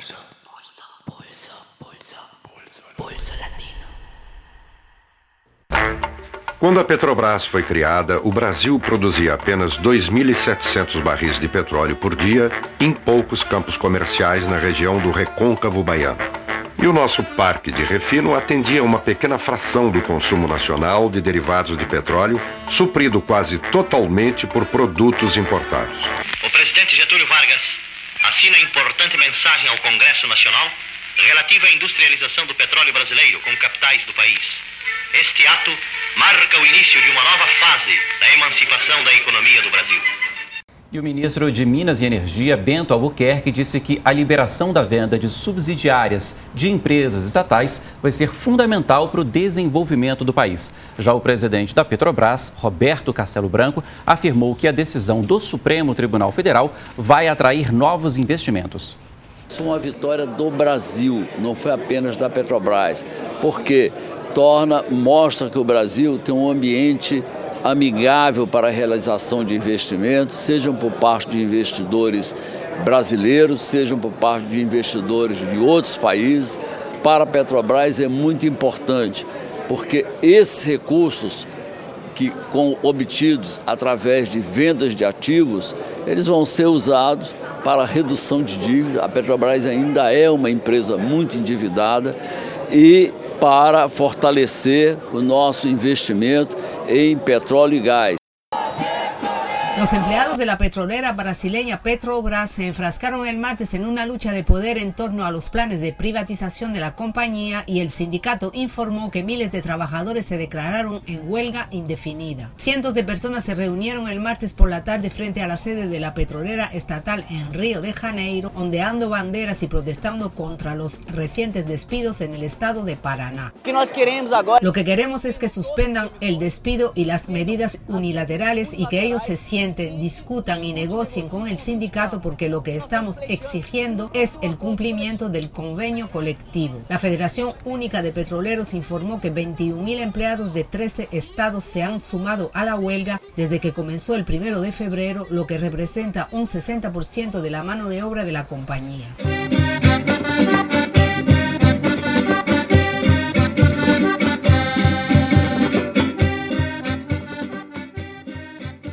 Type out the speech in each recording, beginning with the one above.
Pulso. Pulso. Pulso. Pulso. Pulso latino. Quando a Petrobras foi criada, o Brasil produzia apenas 2.700 barris de petróleo por dia em poucos campos comerciais na região do Recôncavo Baiano. E o nosso parque de refino atendia uma pequena fração do consumo nacional de derivados de petróleo, suprido quase totalmente por produtos importados. O presidente Getúlio Vargas assina importante mensagem ao Congresso Nacional relativa à industrialização do petróleo brasileiro com capitais do país. Este ato marca o início de uma nova fase da emancipação da economia do Brasil. E o ministro de Minas e Energia, Bento Albuquerque, disse que a liberação da venda de subsidiárias de empresas estatais vai ser fundamental para o desenvolvimento do país. Já o presidente da Petrobras, Roberto Castelo Branco, afirmou que a decisão do Supremo Tribunal Federal vai atrair novos investimentos. Isso é uma vitória do Brasil, não foi apenas da Petrobras, porque torna, mostra que o Brasil tem um ambiente amigável para a realização de investimentos, sejam por parte de investidores brasileiros, sejam por parte de investidores de outros países. Para a Petrobras é muito importante, porque esses recursos que com obtidos através de vendas de ativos, eles vão ser usados para redução de dívida. A Petrobras ainda é uma empresa muito endividada e para fortalecer o nosso investimento em petróleo e gás. Los empleados de la petrolera brasileña Petrobras se enfrascaron el martes en una lucha de poder en torno a los planes de privatización de la compañía y el sindicato informó que miles de trabajadores se declararon en huelga indefinida. Cientos de personas se reunieron el martes por la tarde frente a la sede de la petrolera estatal en Río de Janeiro, ondeando banderas y protestando contra los recientes despidos en el estado de Paraná. Lo que queremos es que suspendan el despido y las medidas unilaterales y que ellos se sientan discutan y negocien con el sindicato porque lo que estamos exigiendo es el cumplimiento del convenio colectivo. La Federación Única de Petroleros informó que 21.000 empleados de 13 estados se han sumado a la huelga desde que comenzó el primero de febrero, lo que representa un 60% de la mano de obra de la compañía.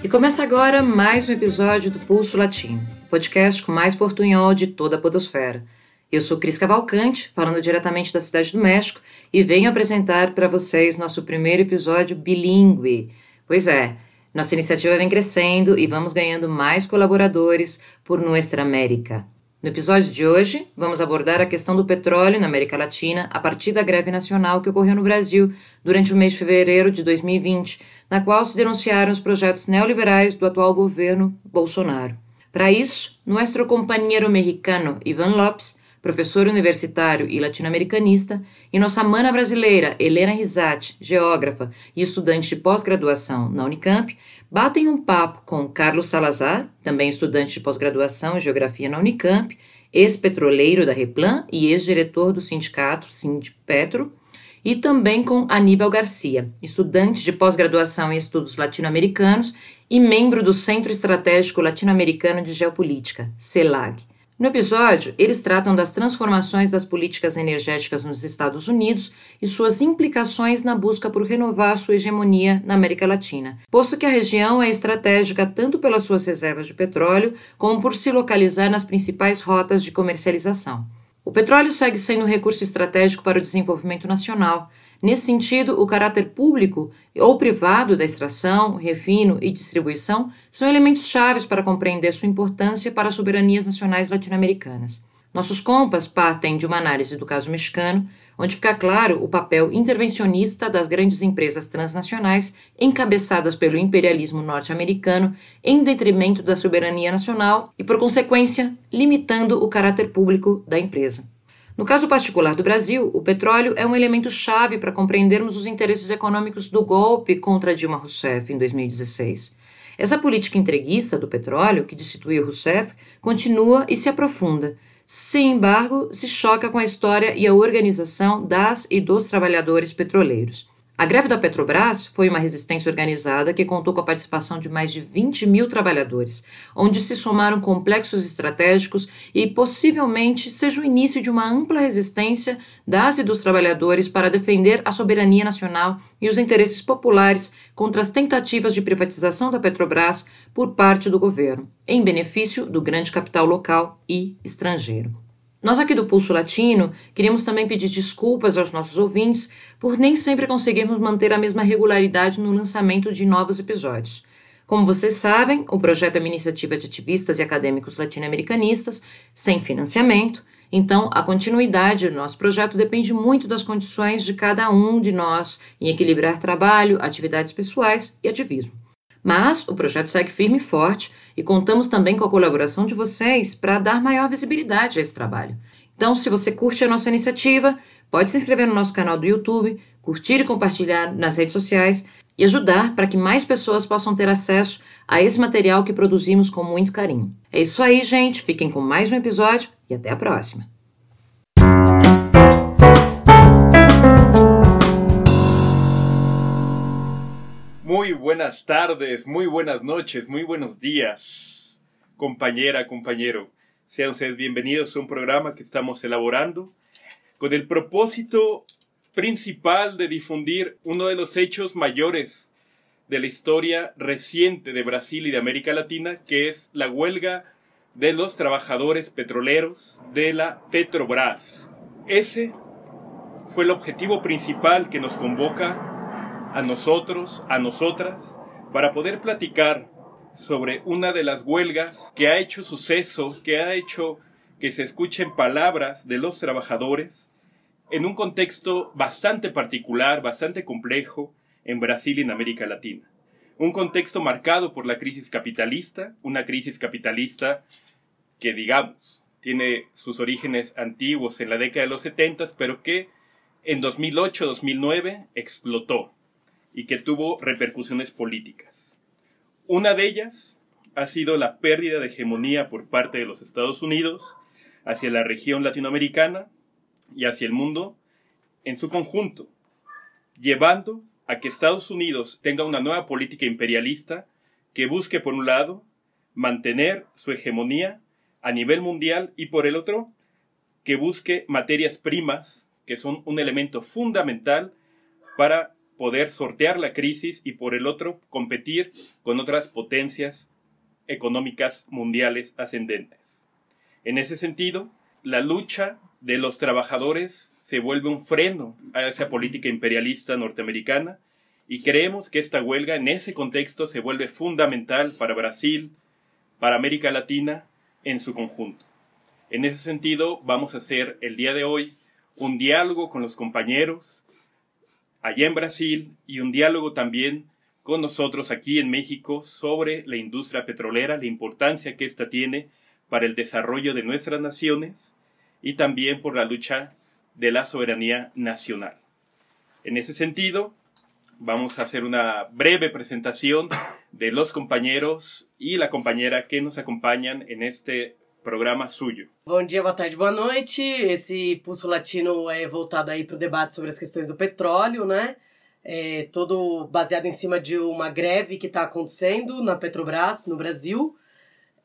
E começa agora mais um episódio do Pulso Latino, podcast com mais portunhol de toda a podosfera. Eu sou Cris Cavalcante, falando diretamente da Cidade do México, e venho apresentar para vocês nosso primeiro episódio bilíngue. Pois é, nossa iniciativa vem crescendo e vamos ganhando mais colaboradores por Nuestra América. No episódio de hoje, vamos abordar a questão do petróleo na América Latina a partir da greve nacional que ocorreu no Brasil durante o mês de fevereiro de 2020, na qual se denunciaram os projetos neoliberais do atual governo Bolsonaro. Para isso, nosso companheiro mexicano Ivan Lopes, professor universitário e latino-americanista, e nossa mana brasileira Helena Risati, geógrafa e estudante de pós-graduação na Unicamp, batem um papo com Carlos Salazar, também estudante de pós-graduação em Geografia na Unicamp, ex-petroleiro da Replan e ex-diretor do sindicato Sindpetro, e também com Aníbal Garcia, estudante de pós-graduação em estudos latino-americanos e membro do Centro Estratégico Latino-Americano de Geopolítica, CELAG. No episódio, eles tratam das transformações das políticas energéticas nos Estados Unidos e suas implicações na busca por renovar sua hegemonia na América Latina, posto que a região é estratégica tanto pelas suas reservas de petróleo como por se localizar nas principais rotas de comercialização. O petróleo segue sendo um recurso estratégico para o desenvolvimento nacional. Nesse sentido, o caráter público ou privado da extração, refino e distribuição são elementos chaves para compreender sua importância para as soberanias nacionais latino-americanas. Nossos compas partem de uma análise do caso mexicano, onde fica claro o papel intervencionista das grandes empresas transnacionais encabeçadas pelo imperialismo norte-americano em detrimento da soberania nacional e, por consequência, limitando o caráter público da empresa. No caso particular do Brasil, o petróleo é um elemento chave para compreendermos os interesses econômicos do golpe contra Dilma Rousseff em 2016. Essa política entreguista do petróleo, que destituiu Rousseff, continua e se aprofunda sem embargo, se choca com a história e a organização das e dos trabalhadores petroleiros. A greve da Petrobras foi uma resistência organizada que contou com a participação de mais de 20 mil trabalhadores, onde se somaram complexos estratégicos e possivelmente seja o início de uma ampla resistência das e dos trabalhadores para defender a soberania nacional e os interesses populares contra as tentativas de privatização da Petrobras por parte do governo, em benefício do grande capital local e estrangeiro. Nós aqui do Pulso Latino queríamos também pedir desculpas aos nossos ouvintes por nem sempre conseguirmos manter a mesma regularidade no lançamento de novos episódios. Como vocês sabem, o projeto é uma iniciativa de ativistas e acadêmicos latino-americanistas, sem financiamento, então a continuidade do nosso projeto depende muito das condições de cada um de nós em equilibrar trabalho, atividades pessoais e ativismo. Mas o projeto segue firme e forte e contamos também com a colaboração de vocês para dar maior visibilidade a esse trabalho. Então, se você curte a nossa iniciativa, pode se inscrever no nosso canal do YouTube, curtir e compartilhar nas redes sociais e ajudar para que mais pessoas possam ter acesso a esse material que produzimos com muito carinho. É isso aí, gente. Fiquem com mais um episódio e até a próxima. Muy buenas tardes, muy buenas noches, muy buenos días, compañera, compañero. Sean ustedes bienvenidos a un programa que estamos elaborando con el propósito principal de difundir uno de los hechos mayores de la historia reciente de Brasil y de América Latina, que es la huelga de los trabajadores petroleros de la Petrobras. Ese fue el objetivo principal que nos convoca a nosotros, a nosotras, para poder platicar sobre una de las huelgas que ha hecho suceso, que ha hecho que se escuchen palabras de los trabajadores en un contexto bastante particular, bastante complejo en Brasil y en América Latina. Un contexto marcado por la crisis capitalista, una crisis capitalista que digamos tiene sus orígenes antiguos en la década de los 70, pero que en 2008-2009 explotó y que tuvo repercusiones políticas. Una de ellas ha sido la pérdida de hegemonía por parte de los Estados Unidos hacia la región latinoamericana y hacia el mundo en su conjunto, llevando a que Estados Unidos tenga una nueva política imperialista que busque, por un lado, mantener su hegemonía a nivel mundial y por el otro, que busque materias primas, que son un elemento fundamental para poder sortear la crisis y por el otro competir con otras potencias económicas mundiales ascendentes. En ese sentido, la lucha de los trabajadores se vuelve un freno a esa política imperialista norteamericana y creemos que esta huelga en ese contexto se vuelve fundamental para Brasil, para América Latina en su conjunto. En ese sentido, vamos a hacer el día de hoy un diálogo con los compañeros allá en Brasil y un diálogo también con nosotros aquí en México sobre la industria petrolera, la importancia que ésta tiene para el desarrollo de nuestras naciones y también por la lucha de la soberanía nacional. En ese sentido, vamos a hacer una breve presentación de los compañeros y la compañera que nos acompañan en este programa suyo. Bom dia, boa tarde, boa noite. Esse Pulso Latino é voltado aí para o debate sobre as questões do petróleo, né? É todo baseado em cima de uma greve que está acontecendo na Petrobras, no Brasil.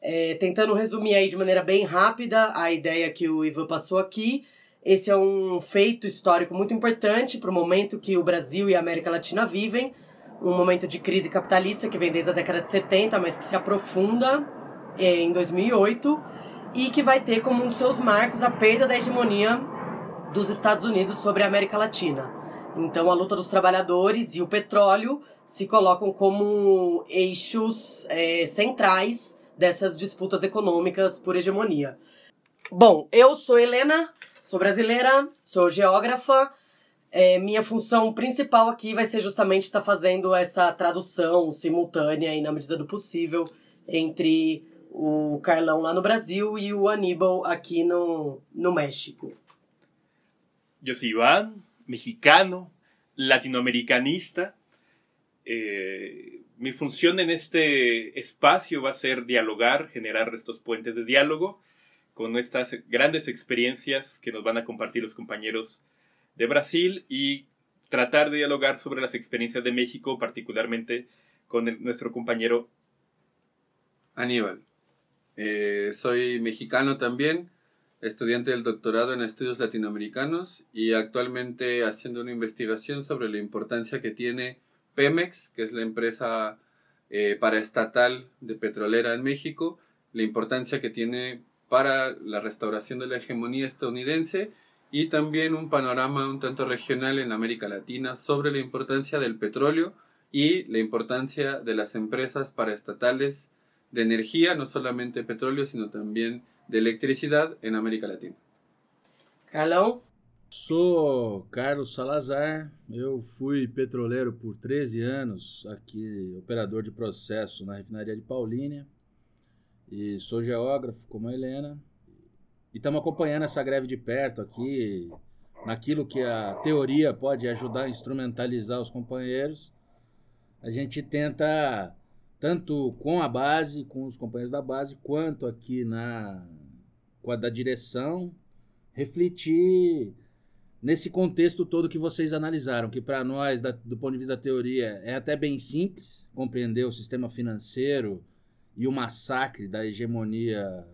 É, tentando resumir aí de maneira bem rápida a ideia que o Ivan passou aqui. Esse é um feito histórico muito importante para o momento que o Brasil e a América Latina vivem. Um momento de crise capitalista que vem desde a década de 70, mas que se aprofunda é, em 2008 e que vai ter como um dos seus marcos a perda da hegemonia dos Estados Unidos sobre a América Latina. Então, a luta dos trabalhadores e o petróleo se colocam como eixos é, centrais dessas disputas econômicas por hegemonia. Bom, eu sou Helena, sou brasileira, sou geógrafa. É, minha função principal aqui vai ser justamente estar fazendo essa tradução simultânea e na medida do possível entre o Carlão lá no Brasil e o Aníbal aqui no, no México. Yo soy Iván, mexicano, latinoamericanista. Eh, mi función en este espacio va a ser dialogar, generar estos puentes de diálogo con estas grandes experiencias que nos van a compartir los compañeros de Brasil y tratar de dialogar sobre las experiencias de México, particularmente con nuestro compañero Aníbal. Eh, soy mexicano también, estudiante del doctorado en estudios latinoamericanos y actualmente haciendo una investigación sobre la importancia que tiene Pemex, que es la empresa eh, paraestatal de petrolera en México, la importancia que tiene para la restauración de la hegemonía estadounidense y también un panorama un tanto regional en América Latina sobre la importancia del petróleo y la importancia de las empresas paraestatales de energía, no solamente petróleo, sino también de electricidad en América Latina. Carlão? Sou Carlos Salazar, eu fui petroleiro por 13 anos, aqui operador de processo na refinaria de Paulínia, e sou geógrafo como a Helena, e estamos acompanhando essa greve de perto aqui, naquilo que a teoria pode ajudar a instrumentalizar os companheiros. A gente tenta, tanto com a base, com os companheiros da base, quanto aqui na com a da direção, refletir nesse contexto todo que vocês analisaram, que para nós, da, do ponto de vista da teoria, é até bem simples compreender o sistema financeiro e o massacre da hegemonia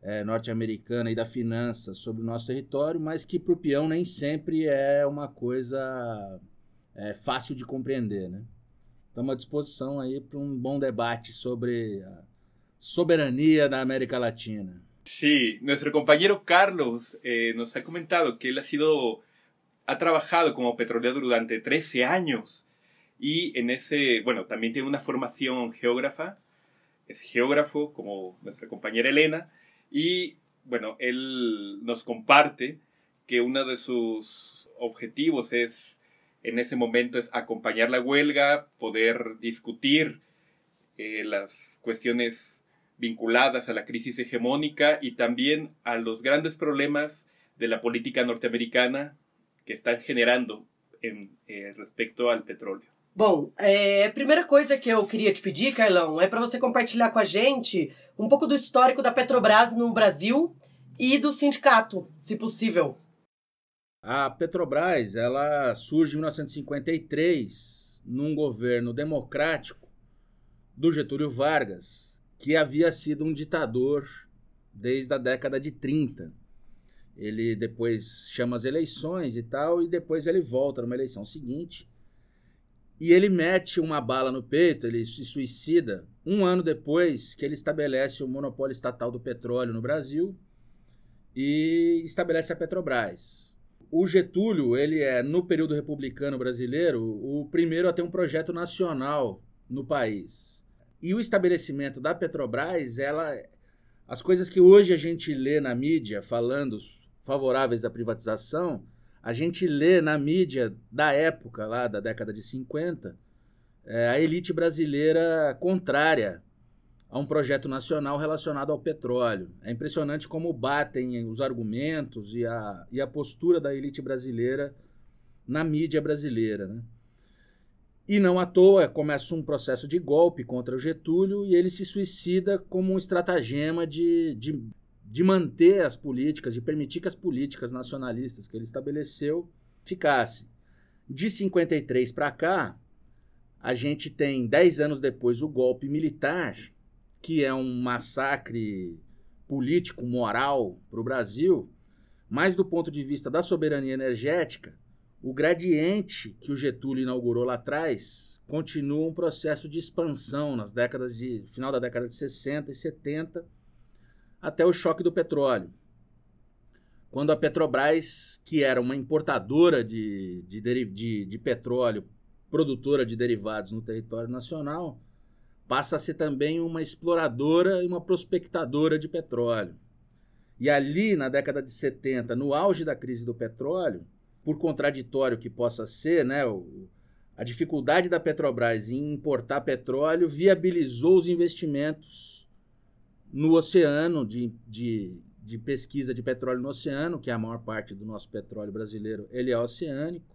é, norte-americana e da finança sobre o nosso território, mas que para o peão nem sempre é uma coisa é, fácil de compreender. Né? Estamos à disposição aí para um bom debate sobre a soberania da América Latina. Sí, nuestro compañero Carlos eh, nos ha comentado que él ha sido, ha trabajado como petrolero durante 13 años y en ese, bueno, también tiene una formación geógrafa, es geógrafo como nuestra compañera Elena y bueno, él nos comparte que uno de sus objetivos es, en ese momento, es acompañar la huelga, poder discutir eh, las cuestiones vinculadas a la crisis hegemónica y también a los grandes problemas de la política norteamericana que están generando em, eh, respecto ao petróleo. Bom, é, a primeira coisa que eu queria te pedir, Carlão, é para você compartilhar com a gente um pouco do histórico da Petrobras no Brasil e do sindicato, se possível. A Petrobras, ela surge em 1953 num governo democrático do Getúlio Vargas, que havia sido um ditador desde a década de 30. Ele depois chama as eleições e tal, e depois ele volta numa eleição seguinte. E ele mete uma bala no peito, ele se suicida um ano depois que ele estabelece o monopólio estatal do petróleo no Brasil e estabelece a Petrobras. O Getúlio, ele é, no período republicano brasileiro, o primeiro a ter um projeto nacional no país. E o estabelecimento da Petrobras, ela, as coisas que hoje a gente lê na mídia falando favoráveis à privatização, a gente lê na mídia da época, lá da década de 50, é, a elite brasileira contrária a um projeto nacional relacionado ao petróleo. É impressionante como batem os argumentos e a, e a postura da elite brasileira na mídia brasileira. Né? E não à toa começa um processo de golpe contra o Getúlio e ele se suicida como um estratagema de, de, de manter as políticas, de permitir que as políticas nacionalistas que ele estabeleceu ficassem. De 53 para cá, a gente tem, 10 anos depois, o golpe militar, que é um massacre político, moral para o Brasil, mas do ponto de vista da soberania energética, o gradiente que o Getúlio inaugurou lá atrás continua um processo de expansão nas décadas de final da década de 60 e 70 até o choque do petróleo. Quando a Petrobras, que era uma importadora de, de, de, de petróleo, produtora de derivados no território nacional, passa a ser também uma exploradora e uma prospectadora de petróleo. E ali, na década de 70, no auge da crise do petróleo, por contraditório que possa ser, né, o, a dificuldade da Petrobras em importar petróleo viabilizou os investimentos no oceano, de, de, de, pesquisa de petróleo no oceano, que é a maior parte do nosso petróleo brasileiro, ele é oceânico.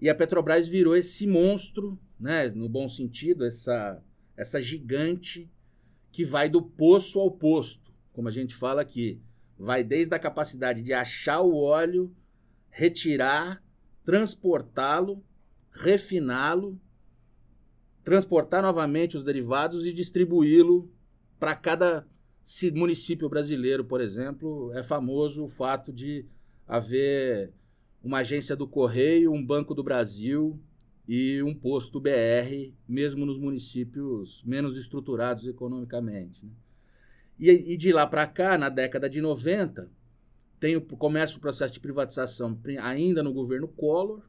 E a Petrobras virou esse monstro, né, no bom sentido, essa, essa gigante que vai do poço ao posto, como a gente fala aqui. Vai desde a capacidade de achar o óleo retirar, transportá-lo, refiná-lo, transportar novamente os derivados e distribuí-lo para cada município brasileiro, por exemplo. É famoso o fato de haver uma agência do Correio, um Banco do Brasil e um posto BR, mesmo nos municípios menos estruturados economicamente. Né? E, e, de lá para cá, na década de 90, tem o, começa o processo de privatização ainda no governo Collor.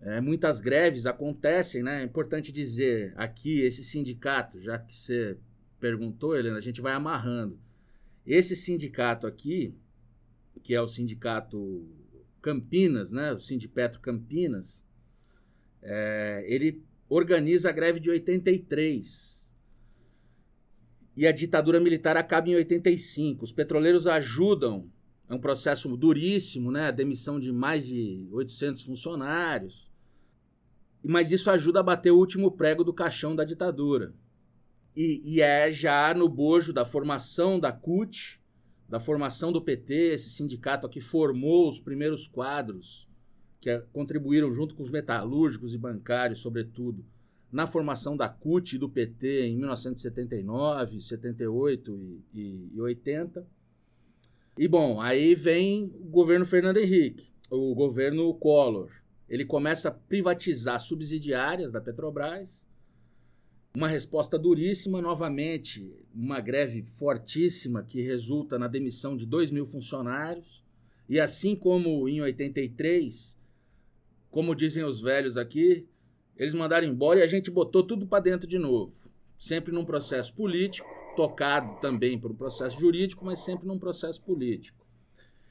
É, muitas greves acontecem, né? É importante dizer aqui, esse sindicato, já que você perguntou, Helena, a gente vai amarrando. Esse sindicato aqui, que é o sindicato Campinas, né? O Sindipetro Campinas, é, ele organiza a greve de 83. E a ditadura militar acaba em 85. Os petroleiros ajudam, é um processo duríssimo, né? A demissão de mais de 800 funcionários. Mas isso ajuda a bater o último prego do caixão da ditadura. E, e é já no bojo da formação da CUT, da formação do PT, esse sindicato que formou os primeiros quadros que é, contribuíram junto com os metalúrgicos e bancários, sobretudo, na formação da CUT e do PT em 1979, 78 e, e, e 80. E bom, aí vem o governo Fernando Henrique, o governo Collor. Ele começa a privatizar subsidiárias da Petrobras. Uma resposta duríssima, novamente, uma greve fortíssima que resulta na demissão de 2 mil funcionários. E assim como em 83, como dizem os velhos aqui, eles mandaram embora e a gente botou tudo para dentro de novo. Sempre num processo político, tocado também por um processo jurídico, mas sempre num processo político.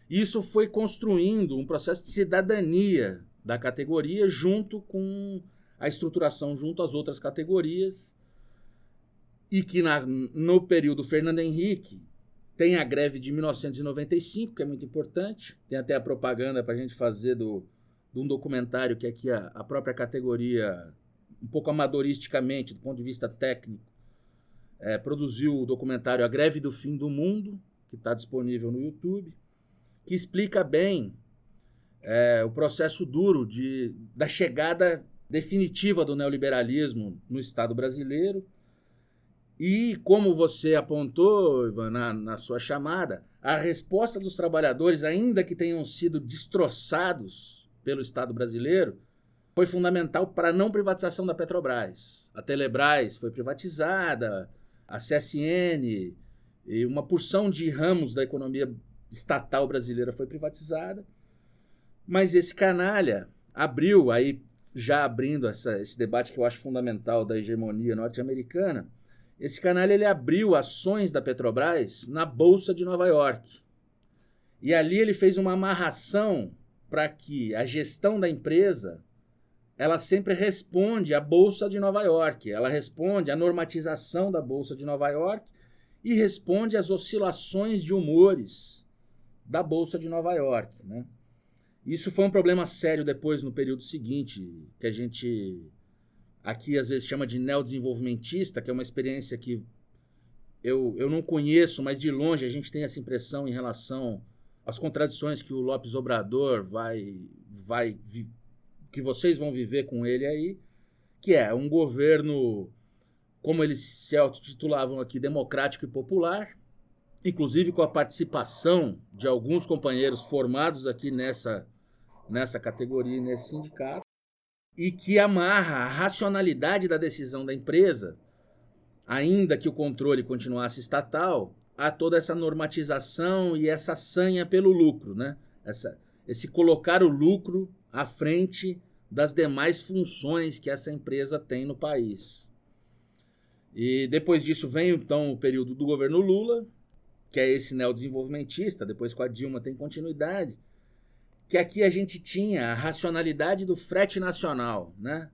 Isso foi construindo um processo de cidadania da categoria junto com a estruturação junto às outras categorias e que na, no período Fernando Henrique tem a greve de 1995, que é muito importante, tem até a propaganda para a gente fazer do, de um documentário que aqui a, a própria categoria, um pouco amadoristicamente, do ponto de vista técnico, é, produziu o documentário A Greve do Fim do Mundo, que está disponível no YouTube, que explica bem é, o processo duro de, da chegada definitiva do neoliberalismo no Estado brasileiro. E, como você apontou, Ivan, na, na sua chamada, a resposta dos trabalhadores, ainda que tenham sido destroçados pelo Estado brasileiro foi fundamental para a não privatização da Petrobras. A Telebrás foi privatizada, a CSN e uma porção de ramos da economia estatal brasileira foi privatizada. Mas esse canalha abriu, aí já abrindo essa, esse debate que eu acho fundamental da hegemonia norte-americana, esse canalha ele abriu ações da Petrobras na Bolsa de Nova York. E ali ele fez uma amarração para que a gestão da empresa ela sempre responde à Bolsa de Nova York, ela responde à normatização da Bolsa de Nova York e responde às oscilações de humores da Bolsa de Nova York. Né? Isso foi um problema sério depois, no período seguinte, que a gente aqui às vezes chama de neodesenvolvimentista, que é uma experiência que eu, eu não conheço, mas de longe a gente tem essa impressão em relação as contradições que o Lopes Obrador vai, vai que vocês vão viver com ele aí, que é um governo, como eles se autotitulavam aqui, democrático e popular, inclusive com a participação de alguns companheiros formados aqui nessa, nessa categoria, nesse sindicato, e que amarra a racionalidade da decisão da empresa, ainda que o controle continuasse estatal, a toda essa normatização e essa sanha pelo lucro, né? Essa, esse colocar o lucro à frente das demais funções que essa empresa tem no país. E depois disso vem então o período do governo Lula, que é esse neodesenvolvimentista, depois com a Dilma tem continuidade, que aqui a gente tinha a racionalidade do frete nacional, né?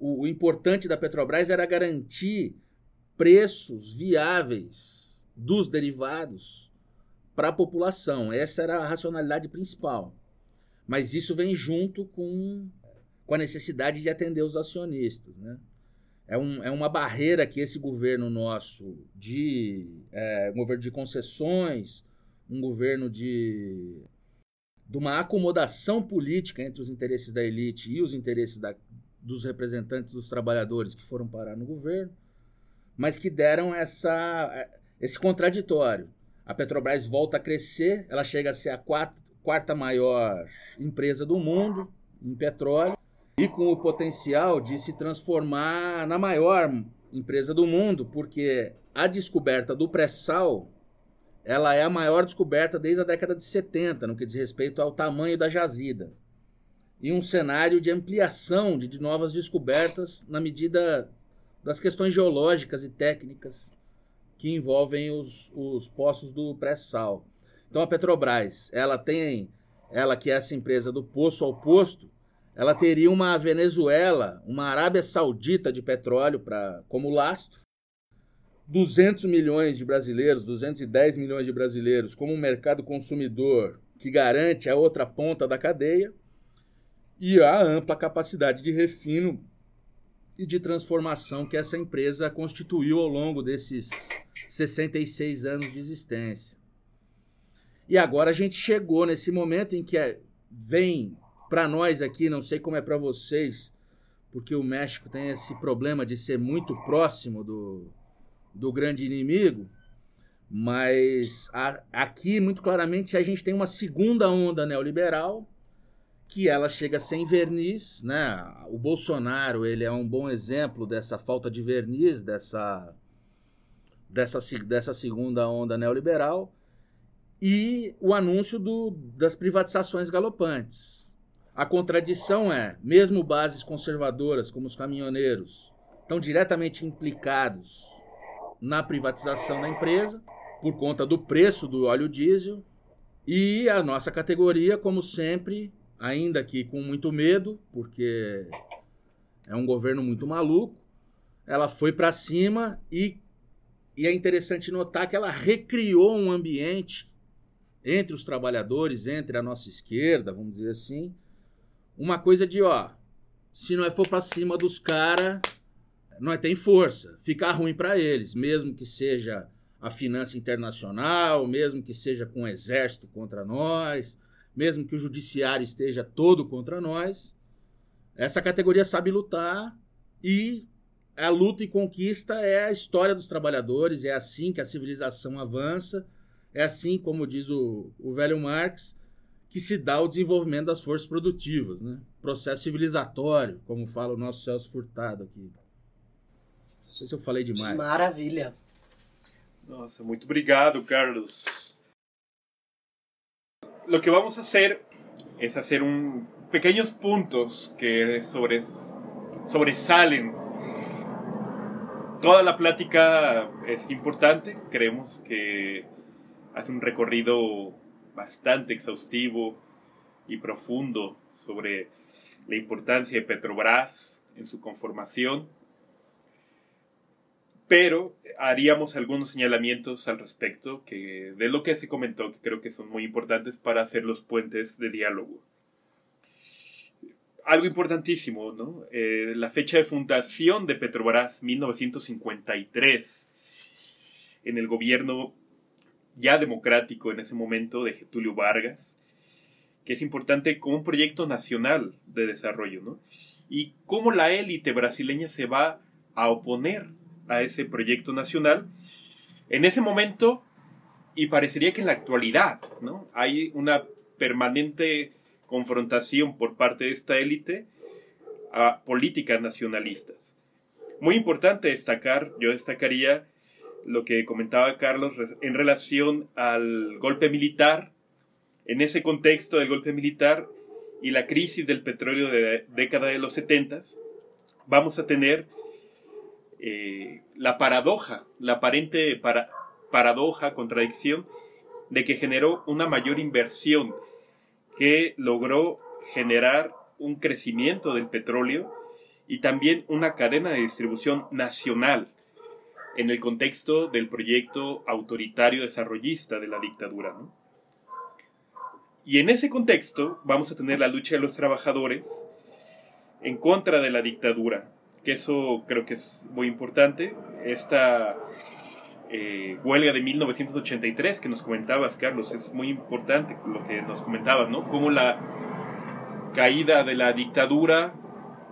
O, o importante da Petrobras era garantir preços viáveis dos derivados para a população. Essa era a racionalidade principal. Mas isso vem junto com, com a necessidade de atender os acionistas. Né? É, um, é uma barreira que esse governo nosso, de é, um governo de concessões, um governo de, de uma acomodação política entre os interesses da elite e os interesses da, dos representantes dos trabalhadores que foram parar no governo, mas que deram essa, esse contraditório. A Petrobras volta a crescer, ela chega a ser a quarta, maior empresa do mundo em petróleo e com o potencial de se transformar na maior empresa do mundo, porque a descoberta do pré-sal ela é a maior descoberta desde a década de 70, no que diz respeito ao tamanho da jazida. E um cenário de ampliação de novas descobertas na medida das questões geológicas e técnicas que envolvem os, os poços do pré-sal. Então a Petrobras, ela tem, ela que é essa empresa do poço ao posto, ela teria uma Venezuela, uma Arábia Saudita de petróleo para como lastro, 200 milhões de brasileiros, 210 milhões de brasileiros, como um mercado consumidor que garante a outra ponta da cadeia, e a ampla capacidade de refino e de transformação que essa empresa constituiu ao longo desses 66 anos de existência. E agora a gente chegou nesse momento em que é, vem para nós aqui, não sei como é para vocês, porque o México tem esse problema de ser muito próximo do, do grande inimigo, mas a, aqui, muito claramente, a gente tem uma segunda onda neoliberal que ela chega sem verniz, né? O Bolsonaro, ele é um bom exemplo dessa falta de verniz, dessa, dessa, dessa segunda onda neoliberal, e o anúncio do, das privatizações galopantes. A contradição é, mesmo bases conservadoras como os caminhoneiros estão diretamente implicados na privatização da empresa por conta do preço do óleo diesel e a nossa categoria, como sempre, ainda que com muito medo, porque é um governo muito maluco, ela foi para cima e, e é interessante notar que ela recriou um ambiente entre os trabalhadores, entre a nossa esquerda, vamos dizer assim, uma coisa de, ó, se não for para cima dos caras, não é, tem força. Ficar ruim para eles, mesmo que seja a finança internacional, mesmo que seja com o exército contra nós, mesmo que o judiciário esteja todo contra nós, essa categoria sabe lutar e a luta e conquista é a história dos trabalhadores, é assim que a civilização avança, é assim, como diz o, o velho Marx, que se dá o desenvolvimento das forças produtivas, né? Processo civilizatório, como fala o nosso Celso Furtado aqui. Não sei se eu falei demais. Maravilha. Nossa, muito obrigado, Carlos. lo que vamos a hacer es hacer un, pequeños puntos que sobre, sobresalen. Toda la plática es importante, creemos que hace un recorrido bastante exhaustivo y profundo sobre la importancia de Petrobras en su conformación pero haríamos algunos señalamientos al respecto que, de lo que se comentó, que creo que son muy importantes para hacer los puentes de diálogo. Algo importantísimo, ¿no? Eh, la fecha de fundación de Petrobras, 1953, en el gobierno ya democrático en ese momento de Getulio Vargas, que es importante como un proyecto nacional de desarrollo, ¿no? Y cómo la élite brasileña se va a oponer a ese proyecto nacional. En ese momento, y parecería que en la actualidad, ¿no? Hay una permanente confrontación por parte de esta élite a políticas nacionalistas. Muy importante destacar, yo destacaría lo que comentaba Carlos en relación al golpe militar. En ese contexto del golpe militar y la crisis del petróleo de la década de los 70, vamos a tener eh, la paradoja, la aparente paradoja, contradicción de que generó una mayor inversión que logró generar un crecimiento del petróleo y también una cadena de distribución nacional en el contexto del proyecto autoritario desarrollista de la dictadura. Y en ese contexto vamos a tener la lucha de los trabajadores en contra de la dictadura, que eso creo que es muy importante. Esta, eh, huelga de 1983 que nos comentabas, Carlos. Es muy importante lo que nos comentabas, ¿no? Cómo la caída de la dictadura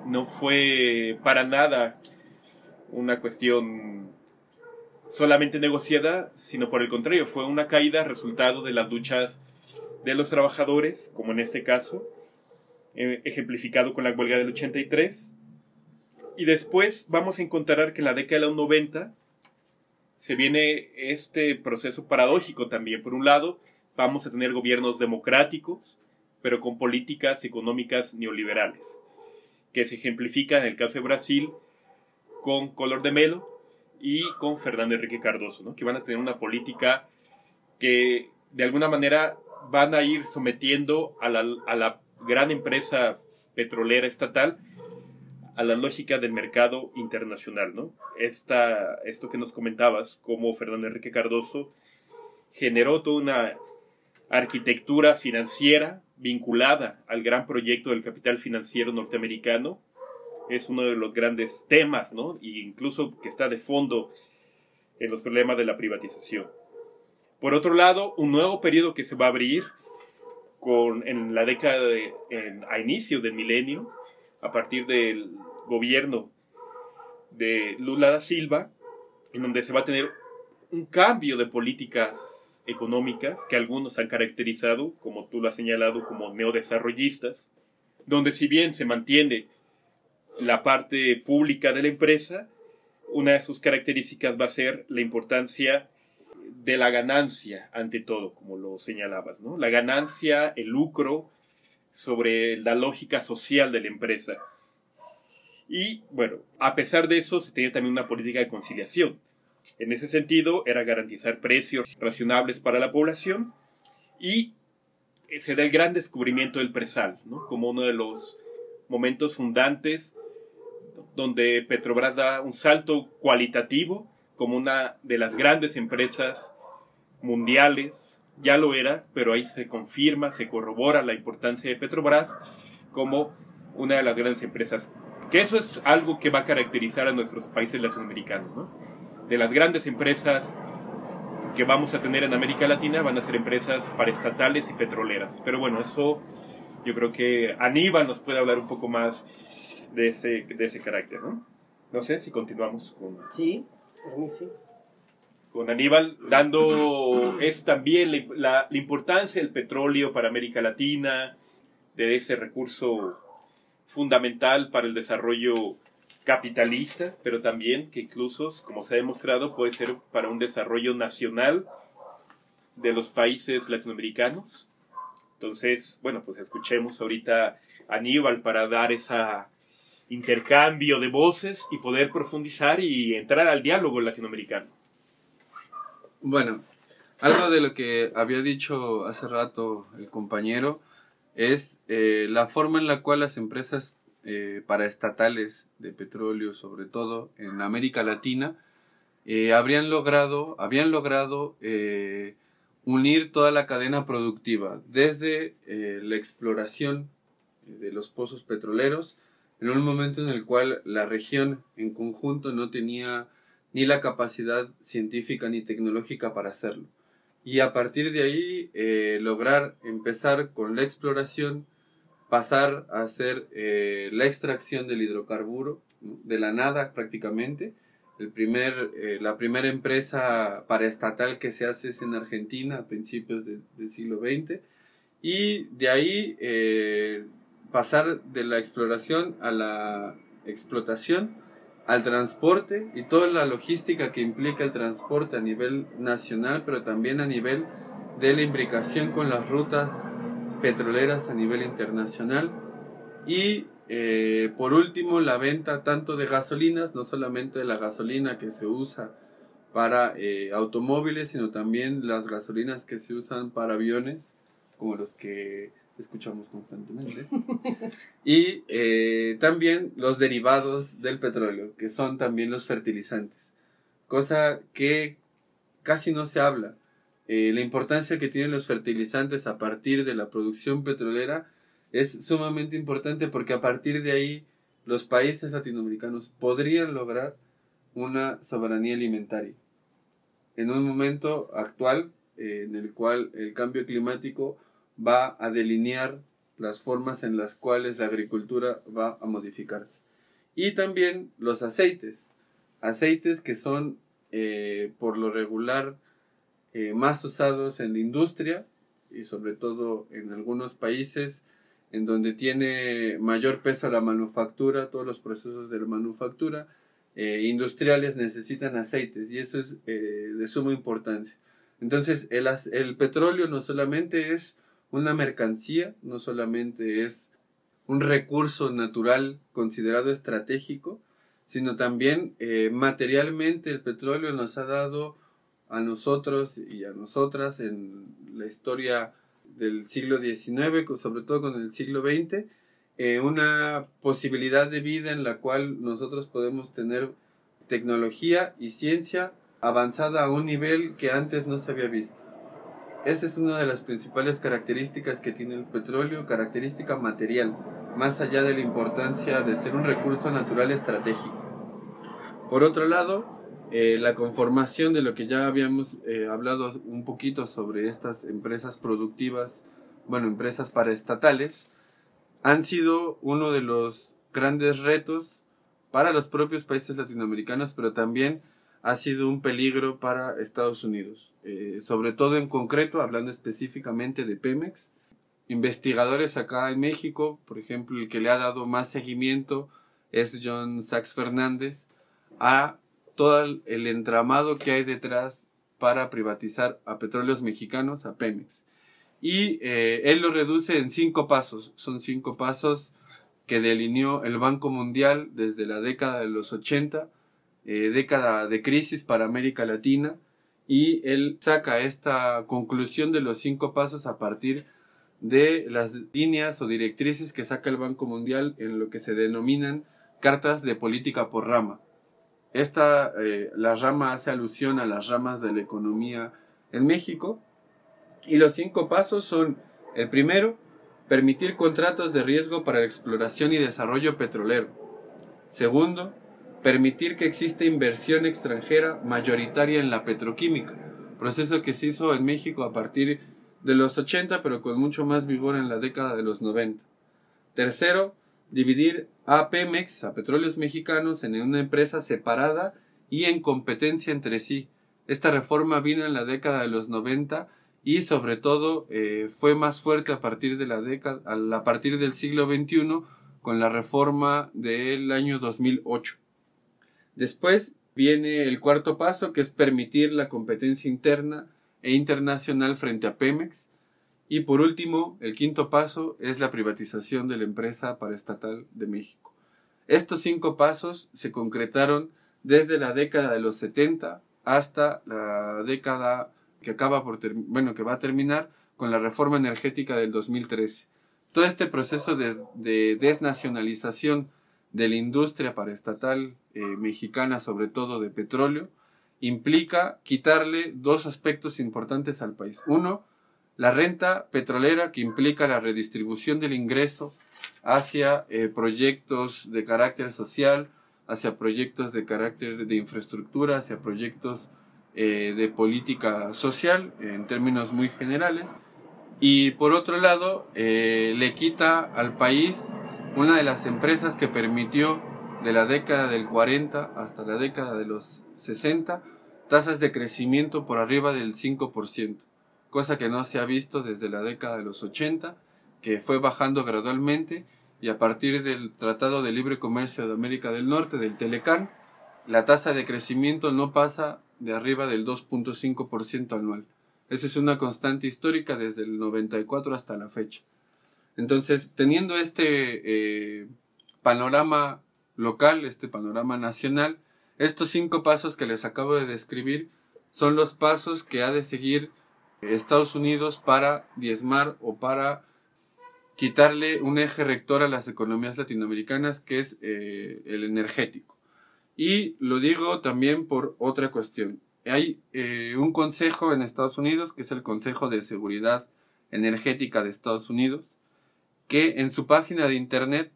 no fue para nada una cuestión solamente negociada, sino por el contrario, fue una caída resultado de las luchas de los trabajadores, como en este caso, eh, ejemplificado con la huelga del 83. Y después vamos a encontrar que en la década de los 90 se viene este proceso paradójico también. Por un lado, vamos a tener gobiernos democráticos, pero con políticas económicas neoliberales, que se ejemplifica en el caso de Brasil con Color de Melo y con Fernando Enrique Cardoso, que van a tener una política que de alguna manera van a ir sometiendo a la, a la gran empresa petrolera estatal a la lógica del mercado internacional, ¿no? Esta, esto que nos comentabas, como Fernando Enrique Cardoso generó toda una arquitectura financiera vinculada al gran proyecto del capital financiero norteamericano, es uno de los grandes temas, ¿no? E incluso que está de fondo en los problemas de la privatización. Por otro lado, un nuevo periodo que se va a abrir con, en la década a inicio del milenio, a partir del gobierno de Lula da Silva, en donde se va a tener un cambio de políticas económicas que algunos han caracterizado, como tú lo has señalado, como neodesarrollistas, donde si bien se mantiene la parte pública de la empresa, una de sus características va a ser la importancia de la ganancia ante todo, como lo señalabas, ¿no? La ganancia, el lucro sobre la lógica social de la empresa. Y bueno, a pesar de eso, se tenía también una política de conciliación. En ese sentido, era garantizar precios racionables para la población y se da el gran descubrimiento del presal, como uno de los momentos fundantes donde Petrobras da un salto cualitativo como una de las grandes empresas mundiales, ya lo era, pero ahí se confirma, se corrobora la importancia de Petrobras como una de las grandes empresas que eso es algo que va a caracterizar a nuestros países latinoamericanos, ¿no? De las grandes empresas que vamos a tener en América Latina van a ser empresas paraestatales y petroleras. Pero bueno, eso yo creo que Aníbal nos puede hablar un poco más de ese, de ese carácter, ¿no? No sé si continuamos con... Sí, mí sí. Con Aníbal, dando es también la, importancia del petróleo para América Latina, de ese recurso fundamental para el desarrollo capitalista, pero también que incluso, como se ha demostrado, puede ser para un desarrollo nacional de los países latinoamericanos. Entonces, bueno, pues escuchemos ahorita a Aníbal para dar ese intercambio de voces y poder profundizar y entrar al diálogo latinoamericano. Bueno, algo de lo que había dicho hace rato el compañero es eh, la forma en la cual las empresas eh, paraestatales de petróleo, sobre todo en América Latina, eh, habrían logrado, habían logrado unir toda la cadena productiva, desde la exploración de los pozos petroleros, en un momento en el cual la región en conjunto no tenía ni la capacidad científica ni tecnológica para hacerlo. Y a partir de ahí eh, lograr empezar con la exploración, pasar a hacer eh, la extracción del hidrocarburo de la nada prácticamente. El primer, eh, la primera empresa paraestatal que se hace es en Argentina a principios del siglo XX y de ahí pasar de la exploración a la explotación al transporte y toda la logística que implica el transporte a nivel nacional, pero también a nivel de la imbricación con las rutas petroleras a nivel internacional. Y eh, por último, la venta tanto de gasolinas, no solamente de la gasolina que se usa para eh, automóviles, sino también las gasolinas que se usan para aviones, como los que escuchamos constantemente. y eh, también los derivados del petróleo, que son también los fertilizantes. Cosa que casi no se habla. Eh, la importancia que tienen los fertilizantes a partir de la producción petrolera es sumamente importante porque a partir de ahí los países latinoamericanos podrían lograr una soberanía alimentaria. en un momento actual eh, en el cual el cambio climático va a delinear las formas en las cuales la agricultura va a modificarse. Y también los aceites, aceites que son eh, por lo regular eh, más usados en la industria y sobre todo en algunos países en donde tiene mayor peso la manufactura, todos los procesos de la manufactura eh, industriales necesitan aceites y eso es de suma importancia. Entonces el, el petróleo no solamente es una mercancía, no solamente es un recurso natural considerado estratégico, sino también eh, materialmente el petróleo nos ha dado a nosotros y a nosotras en la historia del siglo XIX, sobre todo con el siglo XX, eh, una posibilidad de vida en la cual nosotros podemos tener tecnología y ciencia avanzada a un nivel que antes no se había visto. Esa es una de las principales características que tiene el petróleo, característica material, más allá de la importancia de ser un recurso natural estratégico. Por otro lado, eh, la conformación de lo que ya habíamos eh, hablado un poquito sobre estas empresas productivas, bueno, empresas paraestatales, han sido uno de los grandes retos para los propios países latinoamericanos, pero también ha sido un peligro para Estados Unidos. Eh, sobre todo en concreto, hablando específicamente de Pemex. Investigadores acá en México, por ejemplo, el que le ha dado más seguimiento es John Sachs Fernández a todo el entramado que hay detrás para privatizar a petróleos mexicanos, a Pemex. Y eh, él lo reduce en cinco pasos. Son cinco pasos que delineó el Banco Mundial desde la década de los 80, eh, década de crisis para América Latina, y él saca esta conclusión de los cinco pasos a partir de las líneas o directrices que saca el Banco Mundial en lo que se denominan cartas de política por rama. Esta, eh, la rama hace alusión a las ramas de la economía en México y los cinco pasos son el primero, permitir contratos de riesgo para la exploración y desarrollo petrolero. Segundo, permitir que exista inversión extranjera mayoritaria en la petroquímica, proceso que se hizo en México a partir de los 80, pero con mucho más vigor en la década de los 90. Tercero, dividir a Pemex, a Petróleos Mexicanos, en una empresa separada y en competencia entre sí. Esta reforma vino en la década de los 90 y sobre todo eh, fue más fuerte a partir de la década, a partir del siglo XXI con la reforma del año 2008. Después viene el cuarto paso, que es permitir la competencia interna e internacional frente a Pemex. Y por último, el quinto paso es la privatización de la empresa paraestatal de México. Estos cinco pasos se concretaron desde la década de los 70 hasta la década que acaba por bueno, que va a terminar con la reforma energética del 2013. Todo este proceso de desnacionalización de la industria paraestatal eh, mexicana, sobre todo de petróleo, implica quitarle dos aspectos importantes al país. Uno, la renta petrolera, que implica la redistribución del ingreso hacia eh, proyectos de carácter social, hacia proyectos de carácter de infraestructura, hacia proyectos eh, de política social, en términos muy generales. Y por otro lado, le quita al país una de las empresas que permitió de la década del 40 hasta la década de los 60 tasas de crecimiento por arriba del 5%, cosa que no se ha visto desde la década de los 80, que fue bajando gradualmente y a partir del Tratado de Libre Comercio de América del Norte, del Telecán, la tasa de crecimiento no pasa de arriba del 2.5% anual. Esa es una constante histórica desde el 94 hasta la fecha. Entonces, teniendo este eh, panorama local, este panorama nacional, estos cinco pasos que les acabo de describir son los pasos que ha de seguir Estados Unidos para diezmar o para quitarle un eje rector a las economías latinoamericanas que es eh, el energético. Y lo digo también por otra cuestión. Hay eh, un consejo en Estados Unidos que es el Consejo de Seguridad Energética de Estados Unidos que en su página de internet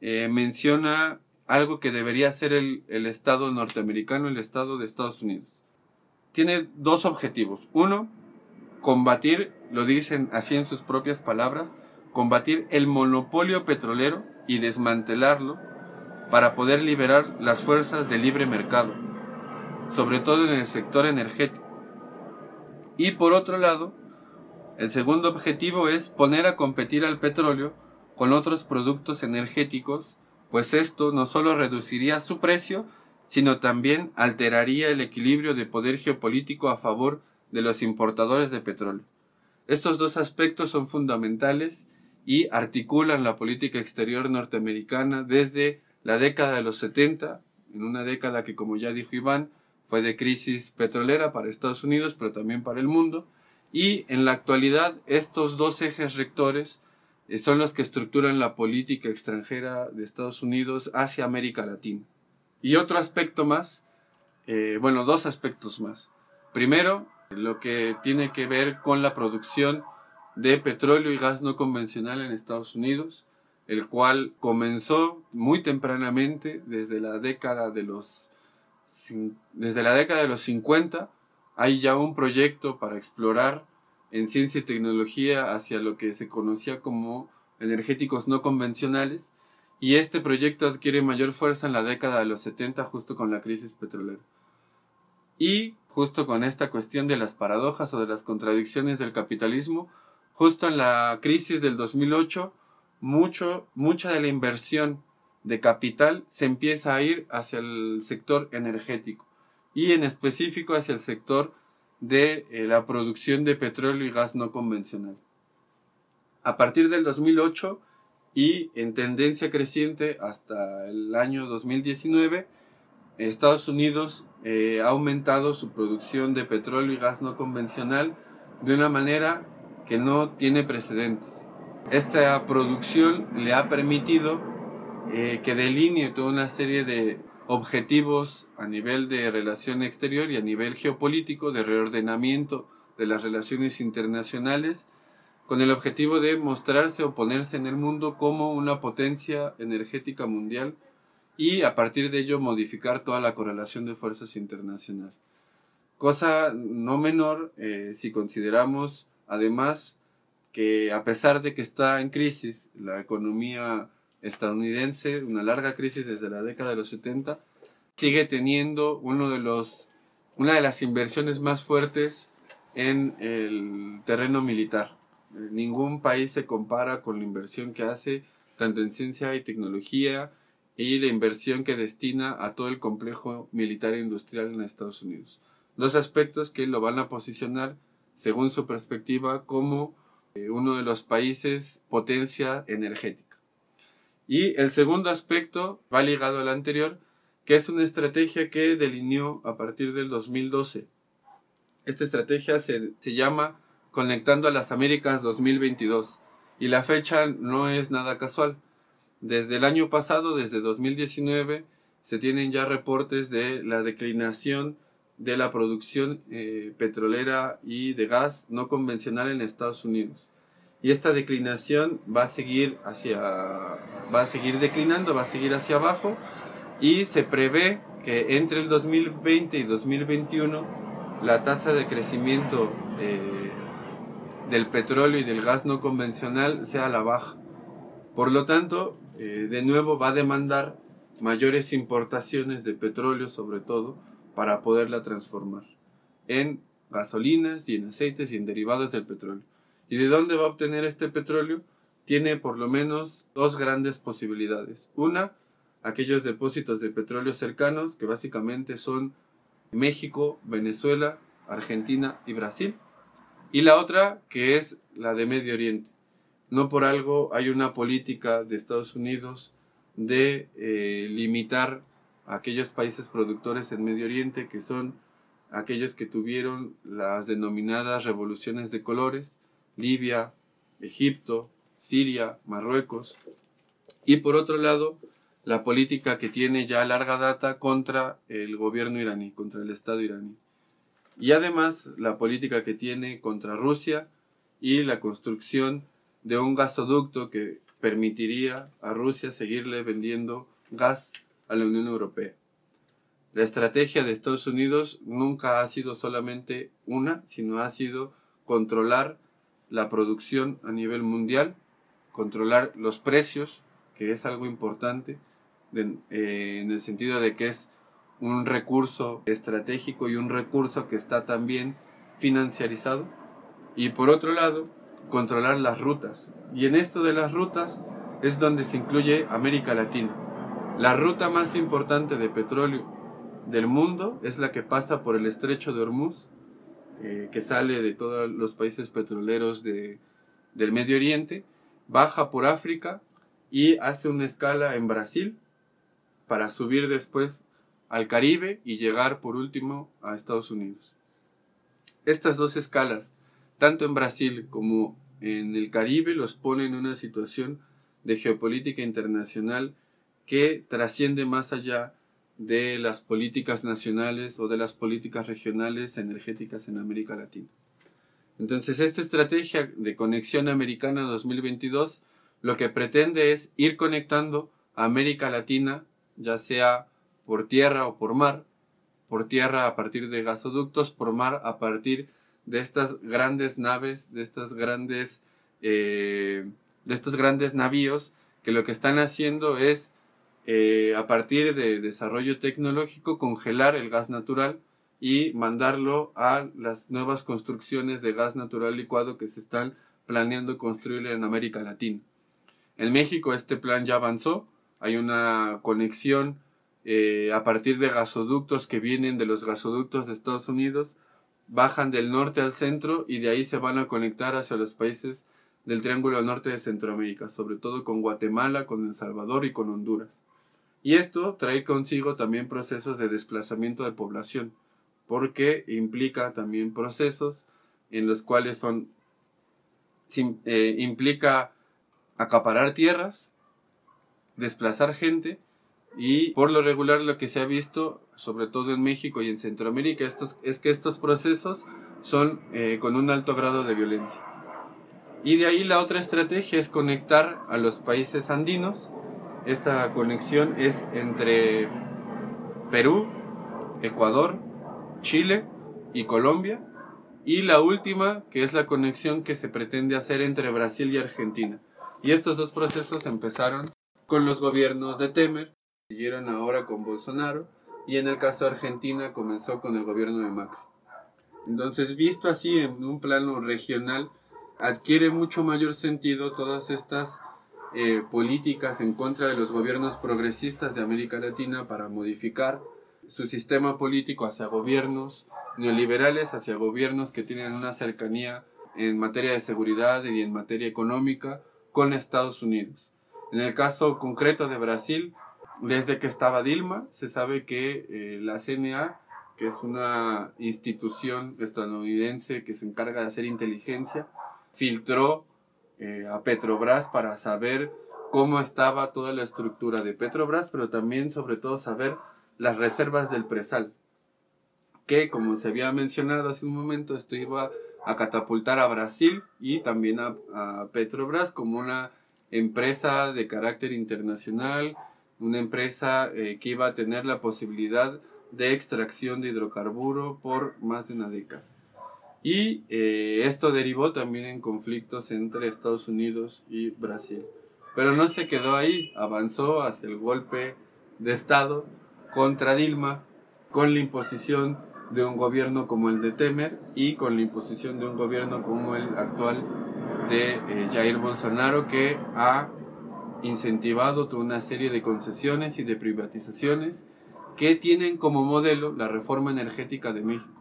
eh, menciona algo que debería ser el, Estado norteamericano, el Estado de Estados Unidos. tiene dos objetivos. Uno, combatir, lo dicen así en sus propias palabras, combatir el monopolio petrolero y desmantelarlo para poder liberar las fuerzas del libre mercado, sobre todo en el sector energético. Y por otro lado, el segundo objetivo es poner a competir al petróleo con otros productos energéticos, pues esto no solo reduciría su precio, sino también alteraría el equilibrio de poder geopolítico a favor de los importadores de petróleo. Estos dos aspectos son fundamentales y articulan la política exterior norteamericana desde la década de los 70, en una década que, como ya dijo Iván, fue de crisis petrolera para Estados Unidos, pero también para el mundo, y en la actualidad estos dos ejes rectores eh, son los que estructuran la política extranjera de Estados Unidos hacia América Latina. Y otro aspecto más, eh, bueno, dos aspectos más. Primero, lo que tiene que ver con la producción de petróleo y gas no convencional en Estados Unidos, el cual comenzó muy tempranamente desde la década de los desde la década de los 50 hay ya un proyecto para explorar en ciencia y tecnología hacia lo que se conocía como energéticos no convencionales y este proyecto adquiere mayor fuerza en la década de los 70 justo con la crisis petrolera. Y justo con esta cuestión de las paradojas o de las contradicciones del capitalismo, justo en la crisis del 2008, mucho, mucha de la inversión de capital se empieza a ir hacia el sector energético y en específico hacia el sector de eh, la producción de petróleo y gas no convencional. A partir del 2008 y en tendencia creciente hasta el año 2019, Estados Unidos eh, ha aumentado su producción de petróleo y gas no convencional de una manera que no tiene precedentes. Esta producción le ha permitido eh, que delinee toda una serie de objetivos a nivel de relación exterior y a nivel geopolítico de reordenamiento de las relaciones internacionales con el objetivo de mostrarse o ponerse en el mundo como una potencia energética mundial y a partir de ello modificar toda la correlación de fuerzas internacional. Cosa no menor eh, si consideramos además que a pesar de que está en crisis la economía estadounidense, una larga crisis desde la década de los 70, sigue teniendo uno de los, una de las inversiones más fuertes en el terreno militar. Eh, ningún país se compara con la inversión que hace tanto en ciencia y tecnología y la inversión que destina a todo el complejo militar e industrial en Estados Unidos. Dos aspectos que lo van a posicionar, según su perspectiva, como eh, uno de los países potencia energética. Y el segundo aspecto va ligado al anterior, que es una estrategia que delineó a partir del 2012. Esta estrategia se, se llama Conectando a las Américas 2022 y la fecha no es nada casual desde el año pasado, desde 2019, se tienen ya reportes de la declinación de la producción eh, petrolera y de gas no convencional en Estados Unidos. Y esta declinación va a seguir hacia va a seguir declinando, va a seguir hacia abajo y se prevé que entre el 2020 y 2021 la tasa de crecimiento eh, del petróleo y del gas no convencional sea la baja. Por lo tanto, eh, de nuevo va a demandar mayores importaciones de petróleo sobre todo para poderla transformar en gasolinas y en aceites y en derivados del petróleo. ¿Y de dónde va a obtener este petróleo? Tiene por lo menos dos grandes posibilidades. Una, aquellos depósitos de petróleo cercanos, que básicamente son México, Venezuela, Argentina y Brasil. Y la otra, que es la de Medio Oriente. No por algo hay una política de Estados Unidos de eh, limitar a aquellos países productores en Medio Oriente que son aquellos que tuvieron las denominadas revoluciones de colores, Libia, Egipto, Siria, Marruecos, y por otro lado, la política que tiene ya larga data contra el gobierno iraní, contra el Estado iraní. Y además la política que tiene contra Rusia y la construcción de un gasoducto que permitiría a Rusia seguirle vendiendo gas a la Unión Europea. La estrategia de Estados Unidos nunca ha sido solamente una, sino ha sido controlar la producción a nivel mundial, controlar los precios, que es algo importante, eh, en el sentido de que es un recurso estratégico y un recurso que está también financiarizado. Y por otro lado, controlar las rutas. Y en esto de las rutas es donde se incluye América Latina. La ruta más importante de petróleo del mundo es la que pasa por el estrecho de Hormuz, eh, que sale de todos los países petroleros de, del Medio Oriente, baja por África y hace una escala en Brasil para subir después al Caribe y llegar por último a Estados Unidos. Estas dos escalas, tanto en Brasil como en el Caribe, los ponen en una situación de geopolítica internacional que trasciende más allá de las políticas nacionales o de las políticas regionales energéticas en América Latina. Entonces, esta estrategia de conexión americana 2022 lo que pretende es ir conectando a América Latina, ya sea por tierra o por mar, por tierra a partir de gasoductos, por mar a partir de estas grandes naves, de estas grandes, eh, de estos grandes navíos que lo que están haciendo es eh, a partir de desarrollo tecnológico congelar el gas natural y mandarlo a las nuevas construcciones de gas natural licuado que se están planeando construir en América Latina. En México este plan ya avanzó, hay una conexión eh, a partir de gasoductos que vienen de los gasoductos de Estados Unidos, bajan del norte al centro y de ahí se van a conectar hacia los países del Triángulo Norte de Centroamérica, sobre todo con Guatemala, con El Salvador y con Honduras. Y esto trae consigo también procesos de desplazamiento de población, porque implica también procesos en los cuales son eh, implica acaparar tierras, desplazar gente y por lo regular lo que se ha visto, sobre todo en México y en Centroamérica, estos, es que estos procesos son eh, con un alto grado de violencia. Y de ahí la otra estrategia es conectar a los países andinos. Esta conexión es entre Perú, Ecuador, Chile y Colombia. Y la última, que es la conexión que se pretende hacer entre Brasil y Argentina. Y estos dos procesos empezaron con los gobiernos de Temer siguieron ahora con Bolsonaro y en el caso de Argentina comenzó con el gobierno de Macri. Entonces, visto así en un plano regional, adquiere mucho mayor sentido todas estas eh, políticas en contra de los gobiernos progresistas de América Latina para modificar su sistema político hacia gobiernos neoliberales, hacia gobiernos que tienen una cercanía en materia de seguridad y en materia económica con Estados Unidos. En el caso concreto de Brasil, desde que estaba Dilma, se sabe que eh, la CNA, que es una institución estadounidense que se encarga de hacer inteligencia, filtró eh, a Petrobras para saber cómo estaba toda la estructura de Petrobras, pero también sobre todo saber las reservas del presal, que como se había mencionado hace un momento, esto iba a catapultar a Brasil y también a, Petrobras como una empresa de carácter internacional una empresa eh, que iba a tener la posibilidad de extracción de hidrocarburo por más de una década. Y eh, esto derivó también en conflictos entre Estados Unidos y Brasil. Pero no se quedó ahí, avanzó hacia el golpe de Estado contra Dilma con la imposición de un gobierno como el de Temer y con la imposición de un gobierno como el actual de eh, Jair Bolsonaro que ha incentivado toda una serie de concesiones y de privatizaciones que tienen como modelo la reforma energética de México.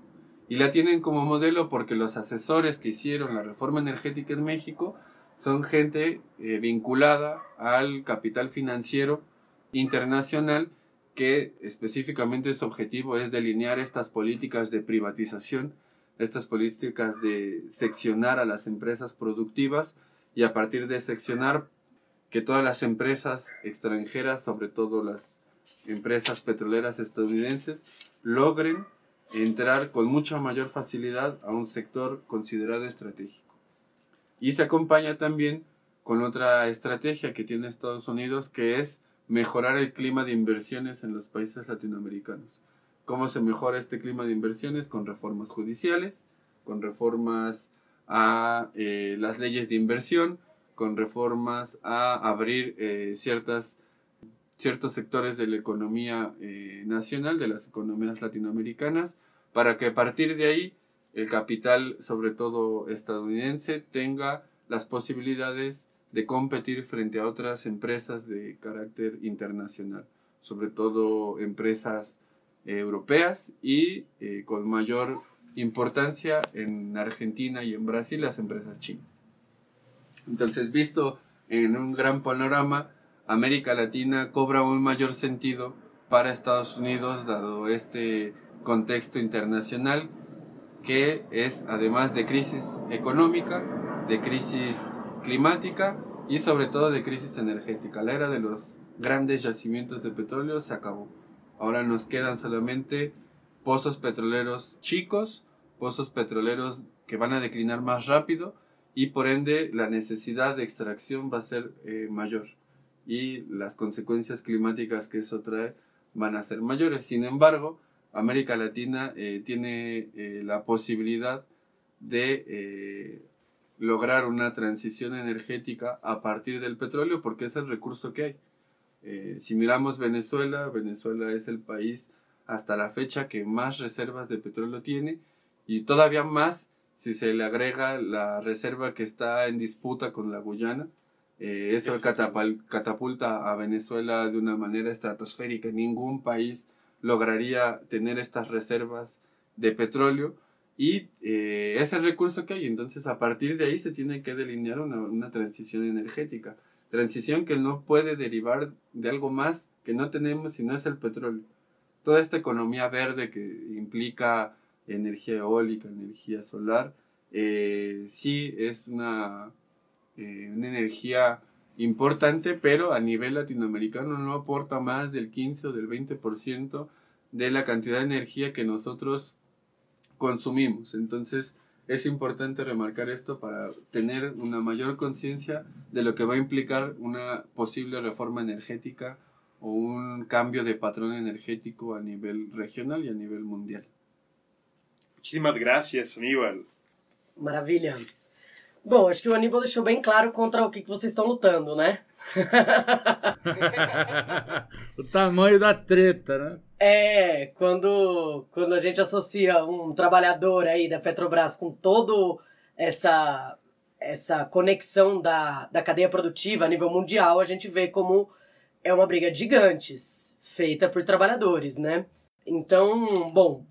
Y la tienen como modelo porque los asesores que hicieron la reforma energética en México son gente eh, vinculada al capital financiero internacional que específicamente su objetivo es delinear estas políticas de privatización, estas políticas de seccionar a las empresas productivas y a partir de seccionar que todas las empresas extranjeras, sobre todo las empresas petroleras estadounidenses, logren entrar con mucha mayor facilidad a un sector considerado estratégico. Y se acompaña también con otra estrategia que tiene Estados Unidos, que es mejorar el clima de inversiones en los países latinoamericanos. ¿Cómo se mejora este clima de inversiones? Con reformas judiciales, con reformas a eh, las leyes de inversión, con reformas a abrir eh, ciertas, ciertos sectores de la economía eh, nacional, de las economías latinoamericanas, para que a partir de ahí el capital, sobre todo estadounidense, tenga las posibilidades de competir frente a otras empresas de carácter internacional, sobre todo empresas europeas y eh, con mayor importancia en Argentina y en Brasil las empresas chinas. Entonces, visto en un gran panorama, América Latina cobra un mayor sentido para Estados Unidos dado este contexto internacional que es además de crisis económica, de crisis climática y sobre todo de crisis energética. La era de los grandes yacimientos de petróleo se acabó. Ahora nos quedan solamente pozos petroleros chicos, pozos petroleros que van a declinar más rápido y por ende la necesidad de extracción va a ser eh, mayor y las consecuencias climáticas que eso trae van a ser mayores. Sin embargo, América Latina eh, tiene eh, la posibilidad de eh, lograr una transición energética a partir del petróleo porque es el recurso que hay. si miramos Venezuela, Venezuela es el país hasta la fecha que más reservas de petróleo tiene y todavía más si se le agrega la reserva que está en disputa con la Guyana. Eso catapulta a Venezuela de una manera estratosférica. Ningún país lograría tener estas reservas de petróleo y eh, es el recurso que hay. Entonces, a partir de ahí se tiene que delinear una, una, transición energética. Transición que no puede derivar de algo más que no tenemos si no es el petróleo. Toda esta economía verde que implica energía eólica, energía solar, eh, sí es una, eh, una energía importante, pero a nivel latinoamericano no aporta más del 15 o del 20% de la cantidad de energía que nosotros consumimos. Entonces es importante remarcar esto para tener una mayor conciencia de lo que va a implicar una posible reforma energética o un cambio de patrón energético a nivel regional y a nivel mundial. Muchísimas gracias, Aníbal. Maravilha. Bom, acho que o Aníbal deixou bem claro contra o que, que vocês estão lutando, né? o tamanho da treta, né? É, quando, quando a gente associa um trabalhador aí da Petrobras com todo essa essa conexão da, da cadeia produtiva a nível mundial, a gente vê como é uma briga de gigantes, feita por trabalhadores, né? Então, bom,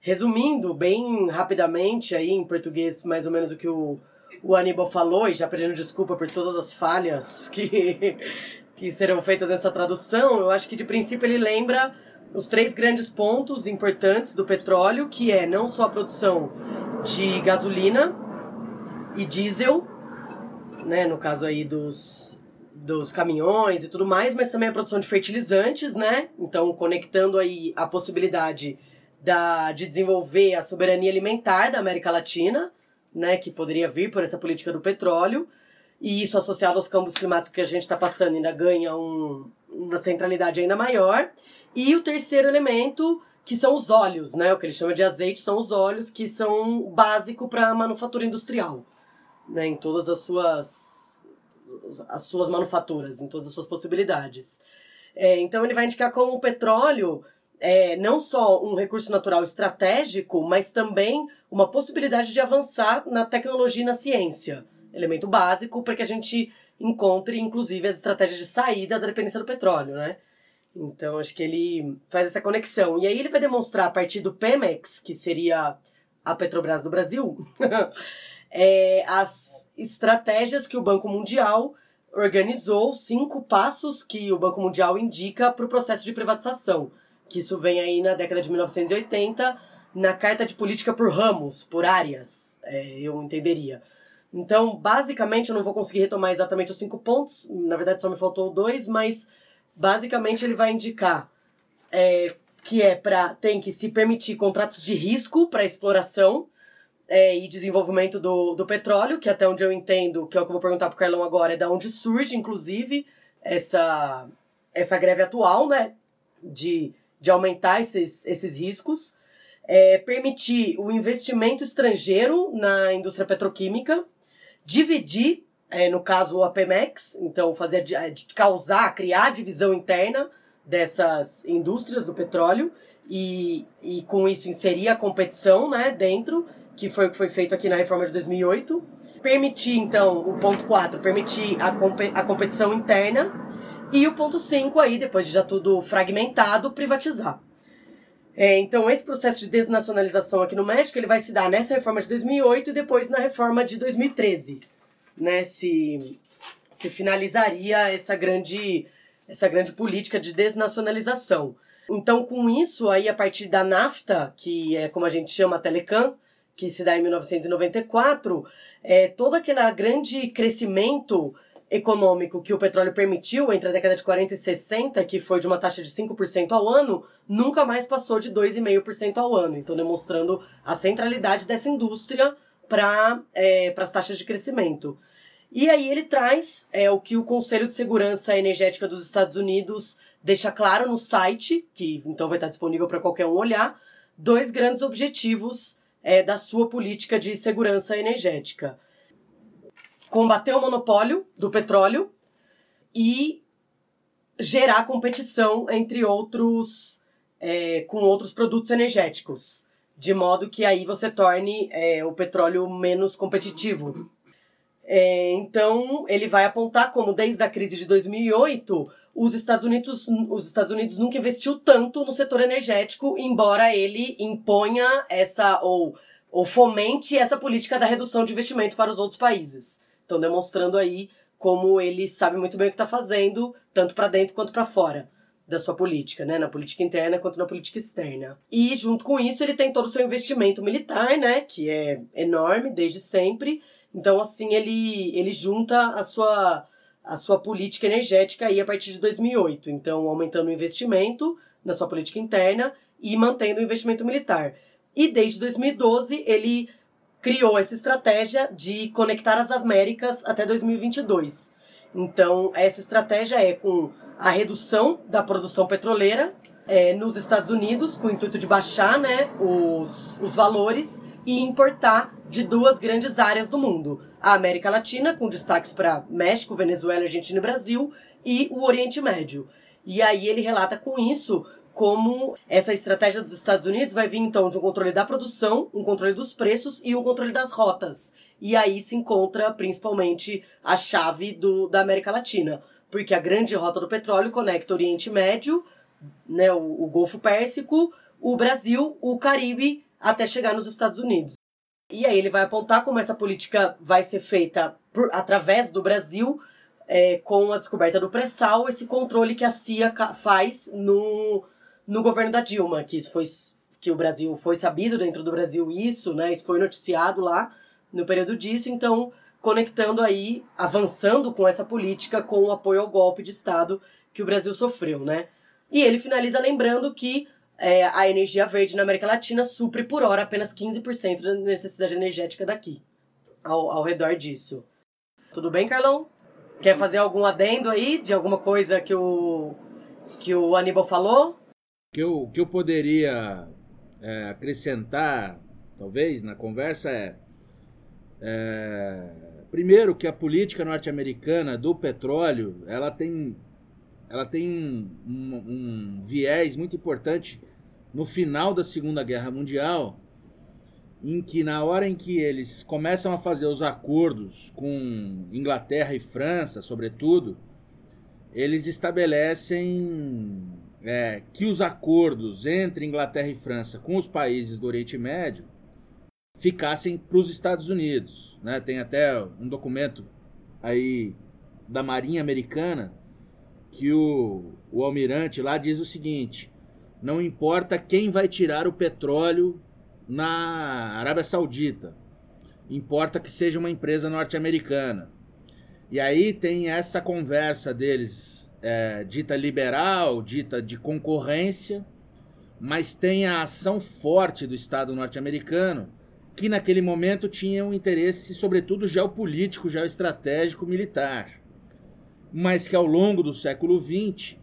resumindo bem rapidamente aí em português mais ou menos o que o o Aníbal falou, e já pedindo desculpa por todas as falhas que, que serão feitas nessa tradução, eu acho que de princípio ele lembra os três grandes pontos importantes do petróleo, que é não só a produção de gasolina e diesel, né, no caso aí dos, dos caminhões e tudo mais, mas também a produção de fertilizantes, né? Então, conectando aí a possibilidade da, de desenvolver a soberania alimentar da América Latina, né, que poderia vir por essa política do petróleo, e isso associado aos câmbios climáticos que a gente está passando ainda ganha um, uma centralidade ainda maior. E o terceiro elemento, que são os óleos, né, o que ele chama de azeite, são os óleos, que são básico para a manufatura industrial, né, em todas as suas as suas manufaturas, em todas as suas possibilidades. É, então ele vai indicar como o petróleo é não só um recurso natural estratégico, mas também uma possibilidade de avançar na tecnologia e na ciência. Elemento básico para que a gente encontre, inclusive, as estratégias de saída da dependência do petróleo, né? Então, acho que ele faz essa conexão. E aí ele vai demonstrar, a partir do Pemex, que seria a Petrobras do Brasil, é, as estratégias que o Banco Mundial organizou, cinco passos que o Banco Mundial indica para o processo de privatização que isso vem aí na década de 1980, na carta de política por ramos, por áreas, é, eu entenderia. Então, basicamente, eu não vou conseguir retomar exatamente os cinco pontos, na verdade só me faltou dois, mas basicamente ele vai indicar é, que é para tem que se permitir contratos de risco para exploração é, e desenvolvimento do, do petróleo, que até onde eu entendo, que é o que eu vou perguntar pro Carlão agora, é da onde surge, inclusive, essa, essa greve atual, né? De de aumentar esses, esses riscos, é, permitir o investimento estrangeiro na indústria petroquímica, dividir, é, no caso, o APMEX, então fazer de causar, criar divisão interna dessas indústrias do petróleo e, e com isso inserir a competição né, dentro, que foi o que foi feito aqui na reforma de 2008. Permitir, então, o ponto 4, permitir a, a competição interna. E o ponto 5 aí, depois de já tudo fragmentado, privatizar. É, então, esse processo de desnacionalização aqui no México, ele vai se dar nessa reforma de 2008 e depois na reforma de 2013, né? Se, se finalizaria essa grande, essa grande política de desnacionalização. Então, com isso, aí a partir da NAFTA, que é como a gente chama a Telecam, que se dá em 1994, é, todo aquele grande crescimento econômico que o petróleo permitiu entre a década de 40 e 60, que foi de uma taxa de 5% ao ano, nunca mais passou de 2,5% ao ano. Então, demonstrando a centralidade dessa indústria para é, as taxas de crescimento. E aí ele traz é, o que o Conselho de Segurança Energética dos Estados Unidos deixa claro no site, que então vai estar disponível para qualquer um olhar, dois grandes objetivos é, da sua política de segurança energética combater o monopólio do petróleo e gerar competição entre outros é, com outros produtos energéticos, de modo que aí você torne é, o petróleo menos competitivo. É, então ele vai apontar como desde a crise de 2008 os Estados Unidos os Estados Unidos nunca investiu tanto no setor energético, embora ele imponha essa ou ou fomente essa política da redução de investimento para os outros países. Estão demonstrando aí como ele sabe muito bem o que está fazendo, tanto para dentro quanto para fora da sua política, né, na política interna quanto na política externa. E junto com isso ele tem todo o seu investimento militar, né, que é enorme desde sempre. Então assim ele ele junta a sua a sua política energética aí a partir de 2008, então aumentando o investimento na sua política interna e mantendo o investimento militar. E desde 2012 ele criou essa estratégia de conectar as Américas até 2022. Então, essa estratégia é com a redução da produção petroleira é, nos Estados Unidos, com o intuito de baixar né, os, os valores e importar de duas grandes áreas do mundo: a América Latina, com destaques para México, Venezuela, Argentina e Brasil, e o Oriente Médio. E aí ele relata com isso como essa estratégia dos Estados Unidos vai vir então de um controle da produção, um controle dos preços e um controle das rotas. E aí se encontra principalmente a chave do, da América Latina, porque a grande rota do petróleo conecta o Oriente Médio, né, o, o Golfo Pérsico, o Brasil, o Caribe, até chegar nos Estados Unidos. E aí ele vai apontar como essa política vai ser feita por, através do Brasil, é, com a descoberta do pré-sal, esse controle que a CIA faz no, no governo da Dilma, que isso foi que o Brasil foi sabido dentro do Brasil isso, né? Isso foi noticiado lá no período disso, então conectando aí, avançando com essa política com o apoio ao golpe de Estado que o Brasil sofreu, né? E ele finaliza lembrando que é, a energia verde na América Latina supre por hora apenas 15% da necessidade energética daqui, ao, ao redor disso. Tudo bem, Carlão? Quer fazer algum adendo aí de alguma coisa que o, que o Aníbal falou? Que eu, que eu poderia é, acrescentar, talvez, na conversa é, é, primeiro que a política norte-americana do petróleo ela tem, ela tem um, um, um viés muito importante no final da Segunda Guerra Mundial, em que na hora em que eles começam a fazer os acordos com Inglaterra e França, sobretudo, eles estabelecem é, que os acordos entre Inglaterra e França com os países do Oriente Médio ficassem para os Estados Unidos. Né? Tem até um documento aí da Marinha Americana que o, o almirante lá diz o seguinte: não importa quem vai tirar o petróleo na Arábia Saudita, importa que seja uma empresa norte-americana. E aí tem essa conversa deles é, dita liberal, dita de concorrência, mas tem a ação forte do Estado norte-americano, que naquele momento tinha um interesse, sobretudo, geopolítico, geoestratégico, militar. Mas que ao longo do século XX,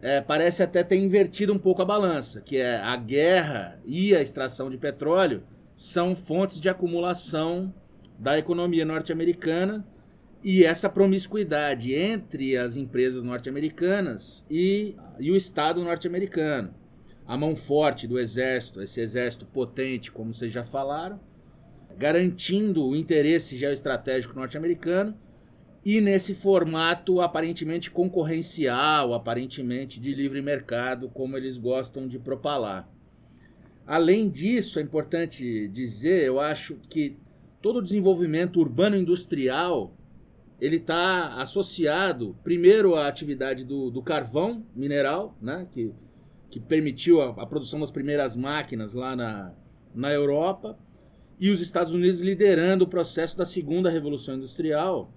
é, parece até ter invertido um pouco a balança, que é a guerra e a extração de petróleo são fontes de acumulação da economia norte-americana e essa promiscuidade entre as empresas norte-americanas e, e o Estado norte-americano. A mão forte do exército, esse exército potente, como vocês já falaram, garantindo o interesse geoestratégico norte-americano e nesse formato aparentemente concorrencial, aparentemente de livre mercado, como eles gostam de propalar. Além disso, é importante dizer, eu acho que todo o desenvolvimento urbano industrial ele está associado primeiro à atividade do, do carvão mineral, né, que, que permitiu a, a, produção das primeiras máquinas lá na, na Europa, e os Estados Unidos liderando o processo da segunda revolução industrial,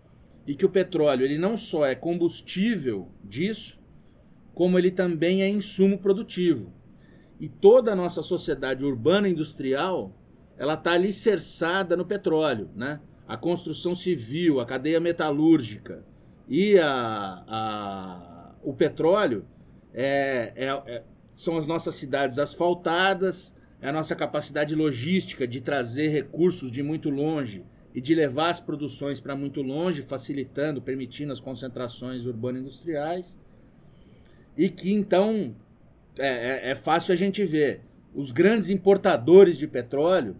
e que o petróleo ele não só é combustível disso, como ele também é insumo produtivo. E toda a nossa sociedade urbana industrial ela está alicerçada no petróleo, né? A construção civil, a cadeia metalúrgica e a, a o petróleo é, é, é, são as nossas cidades asfaltadas, é a nossa capacidade logística de trazer recursos de muito longe e de levar as produções para muito longe, facilitando, permitindo as concentrações urbano-industriais. E que então é, é, é, fácil a gente ver os grandes importadores de petróleo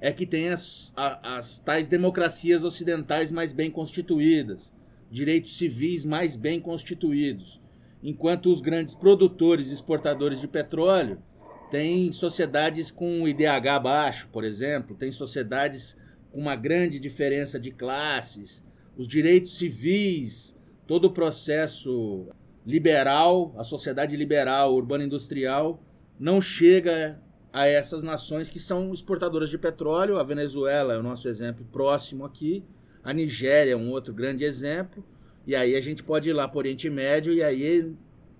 é que tem as, as tais democracias ocidentais mais bem constituídas, direitos civis mais bem constituídos, enquanto os grandes produtores e exportadores de petróleo têm sociedades com IDH baixo, por exemplo, têm sociedades com uma grande diferença de classes, os direitos civis, todo o processo liberal, a sociedade liberal, urbana industrial, não chega a essas nações que são exportadoras de petróleo. A Venezuela é o nosso exemplo próximo aqui, a Nigéria é um outro grande exemplo, e aí a gente pode ir lá para o Oriente Médio e aí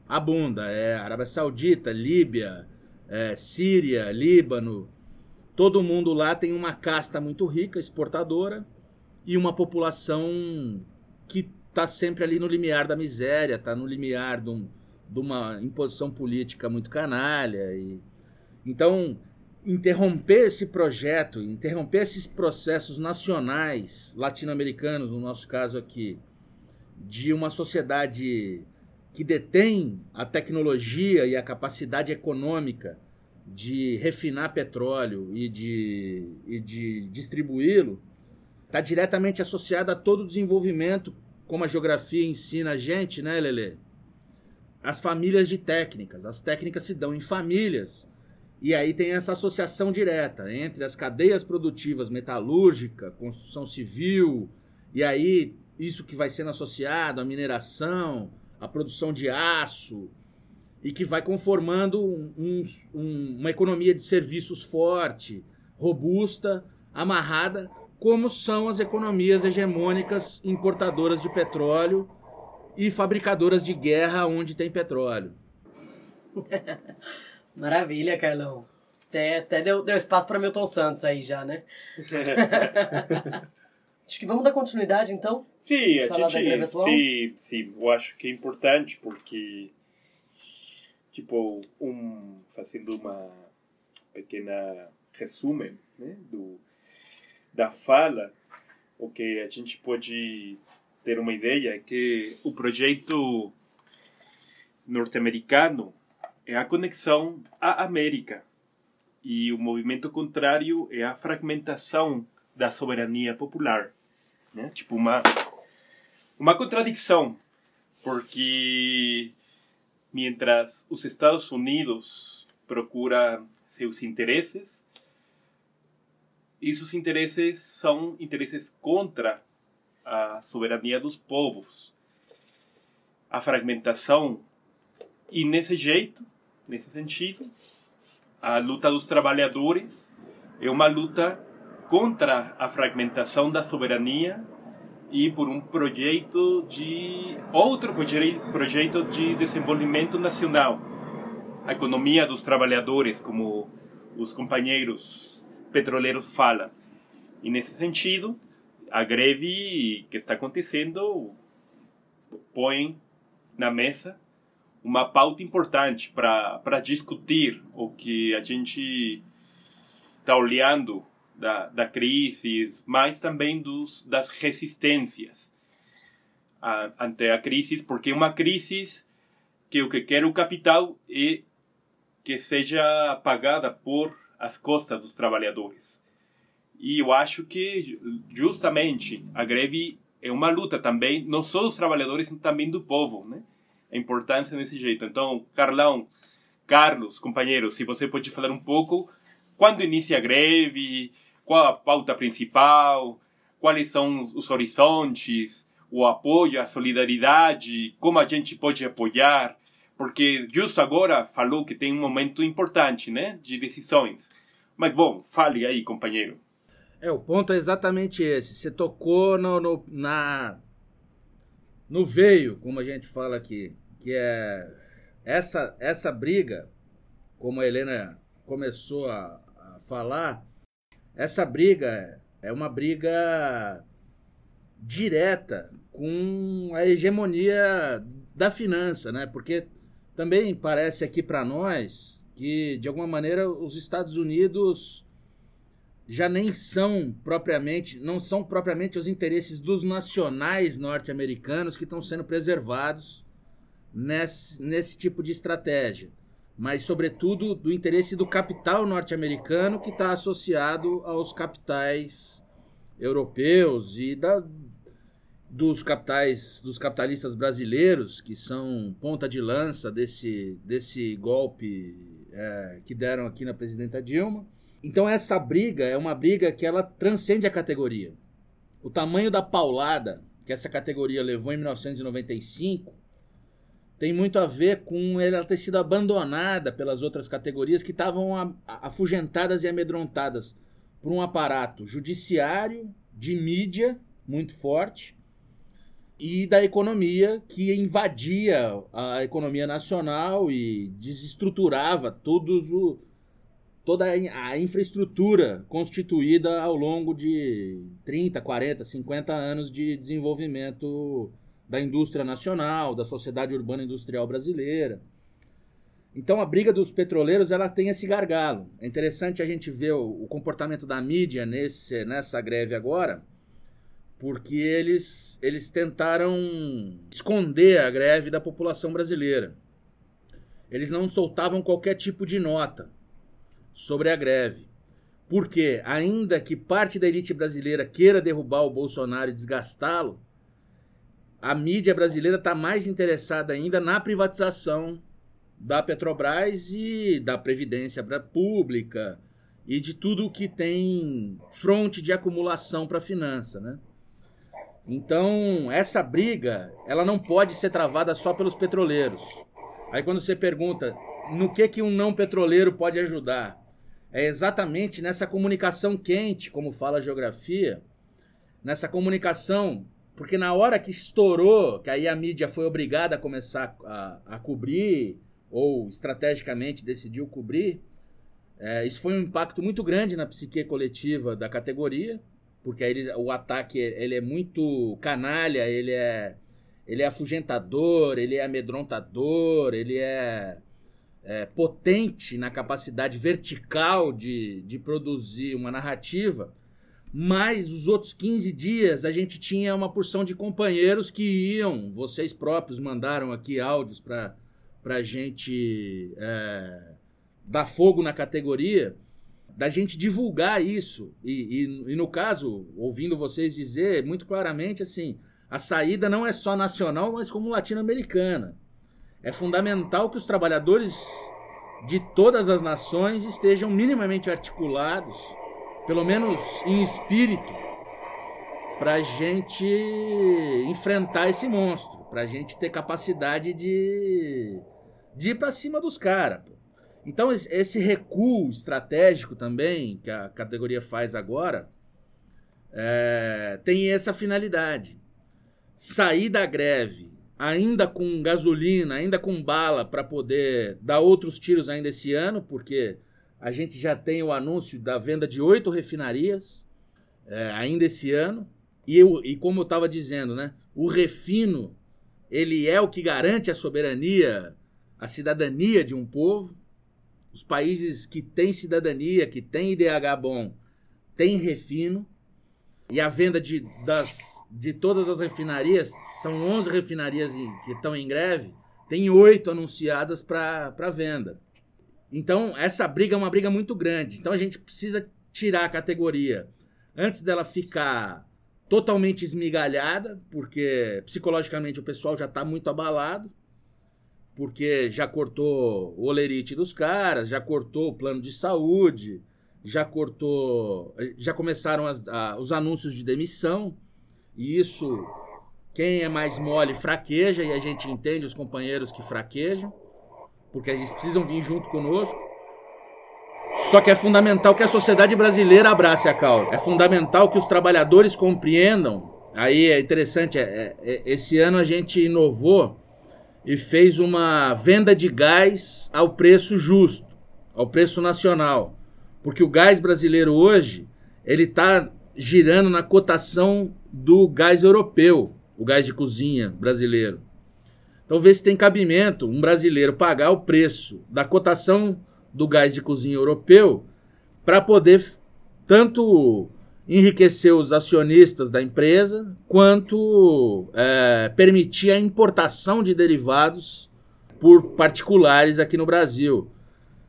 abunda. É Arábia Saudita, Líbia, é, Síria, Líbano, Todo mundo lá tem uma casta muito rica, exportadora, e uma população que está sempre ali no limiar da miséria, está no limiar de, um, de, uma imposição política muito canalha. E... Então, interromper esse projeto, interromper esses processos nacionais latino-americanos, no nosso caso aqui, de uma sociedade que detém a tecnologia e a capacidade econômica de refinar petróleo e de, e de distribuí-lo está diretamente associada a todo o desenvolvimento, como a geografia ensina a gente, né, Lele? As famílias de técnicas. As técnicas se dão em famílias. E aí tem essa associação direta entre as cadeias produtivas metalúrgica, construção civil, e aí isso que vai sendo associado à mineração, à produção de aço, e que vai conformando um, um, uma economia de serviços forte, robusta, amarrada, como são as economias hegemônicas importadoras de petróleo e fabricadoras de guerra onde tem petróleo. Maravilha, Carlão. Até, até deu, deu espaço para Milton Santos aí já, né? acho que vamos dar continuidade então? Sim, a gente, sim, sim, eu acho que é importante porque tipo um fazendo uma pequena resumo né, do da fala o que a gente pode ter uma ideia é que o projeto norte-americano é a conexão à América. E o movimento contrário é a fragmentação da soberania popular né? Tipo uma uma contradição porque mientras os Estados Unidos procura seus interesses, esses interesses são interesses contra a soberania dos povos, a fragmentação e nesse jeito, nesse sentido, a luta dos trabalhadores é uma luta contra a fragmentação da soberania e por um projeto de outro projeto de desenvolvimento nacional, a economia dos trabalhadores, como os companheiros petroleiros falam. E nesse sentido, a greve que está acontecendo põe na mesa uma pauta importante para discutir o que a gente está olhando da, da crise, mas também dos, das resistências a, ante a crise, porque uma crise que o que quer o capital é que seja pagada por as costas dos trabalhadores. E eu acho que justamente a greve é uma luta também, não só dos trabalhadores, mas também do povo, né? A importância desse jeito. Então, Carlão, Carlos, companheiros, se você pode falar um pouco quando inicia a greve, qual a pauta principal, quais são os horizontes, o apoio, a solidariedade, como a gente pode apoiar, porque justo agora falou que tem um momento importante, né, de decisões. Mas bom, fale aí, companheiro. É, o ponto é exatamente esse. Você tocou no, no, na, no veio, como a gente fala aqui, que é essa, essa briga, como a Helena começou a, a falar, essa briga é uma briga direta com a hegemonia da finança, né? Porque também parece aqui para nós que de alguma maneira os Estados Unidos já nem são propriamente, não são propriamente os interesses dos nacionais norte-americanos que estão sendo preservados nesse, nesse tipo de estratégia, mas sobretudo do interesse do capital norte-americano que está associado aos capitais europeus e da, dos capitais, dos capitalistas brasileiros que são ponta de lança desse, desse golpe é, que deram aqui na presidenta Dilma então essa briga é uma briga que ela transcende a categoria. O tamanho da paulada que essa categoria levou em 1995 tem muito a ver com ela ter sido abandonada pelas outras categorias que estavam afugentadas e amedrontadas por um aparato judiciário, de mídia muito forte e da economia que invadia a economia nacional e desestruturava todos os toda a infraestrutura constituída ao longo de 30, 40, 50 anos de desenvolvimento da indústria nacional, da sociedade urbana industrial brasileira. Então a briga dos petroleiros ela tem esse gargalo. É interessante a gente ver o, o comportamento da mídia nesse, nessa greve agora, porque eles, eles tentaram esconder a greve da população brasileira. Eles não soltavam qualquer tipo de nota sobre a greve. Porque, ainda que parte da elite brasileira queira derrubar o Bolsonaro e desgastá-lo, a mídia brasileira está mais interessada ainda na privatização da Petrobras e da Previdência Pública e de tudo que tem fronte de acumulação para a finança, né? Então, essa briga, ela não pode ser travada só pelos petroleiros. Aí quando você pergunta no que que um não petroleiro pode ajudar? é exatamente nessa comunicação quente, como fala a geografia, nessa comunicação, porque na hora que estourou, que aí a mídia foi obrigada a começar a, a cobrir, ou estrategicamente decidiu cobrir, é, isso foi um impacto muito grande na psique coletiva da categoria, porque ele, o ataque ele é muito canalha, ele é, ele é afugentador, ele é amedrontador, ele é é, potente na capacidade vertical de, de produzir uma narrativa, mas os outros 15 dias a gente tinha uma porção de companheiros que iam, vocês próprios mandaram aqui áudios para a gente é, dar fogo na categoria, da gente divulgar isso. E, e, e no caso, ouvindo vocês dizer muito claramente assim, a saída não é só nacional, mas como latino-americana. É fundamental que os trabalhadores de todas as nações estejam minimamente articulados, pelo menos em espírito, para gente enfrentar esse monstro, para gente ter capacidade de, de ir para cima dos caras. Então, esse recuo estratégico também, que a categoria faz agora, é, tem essa finalidade. Sair da greve ainda com gasolina, ainda com bala para poder dar outros tiros ainda esse ano, porque a gente já tem o anúncio da venda de oito refinarias é, ainda esse ano. E, eu, e como eu estava dizendo, né, o refino ele é o que garante a soberania a cidadania de um povo. Os países que têm cidadania, que têm IDH bom, têm refino. E a venda de, das, de todas as refinarias, são 11 refinarias que estão em greve, tem oito anunciadas para venda. Então, essa briga é uma briga muito grande. Então, a gente precisa tirar a categoria antes dela ficar totalmente esmigalhada, porque psicologicamente o pessoal já está muito abalado, porque já cortou o olerite dos caras, já cortou o plano de saúde, já cortou. Já começaram as, a, os anúncios de demissão, e isso, quem é mais mole fraqueja, e a gente entende os companheiros que fraquejam, porque eles precisam vir junto conosco. Só que é fundamental que a sociedade brasileira abrace a causa. É fundamental que os trabalhadores compreendam. Aí é interessante, é, é, é esse ano a gente inovou e fez uma venda de gás ao preço justo, ao preço nacional. Porque o gás brasileiro hoje, ele está girando na cotação do gás europeu, o gás de cozinha brasileiro. Então vê se tem cabimento um brasileiro pagar o preço da cotação do gás de cozinha europeu para poder tanto enriquecer os acionistas da empresa quanto é, permitir a importação de derivados por particulares aqui no Brasil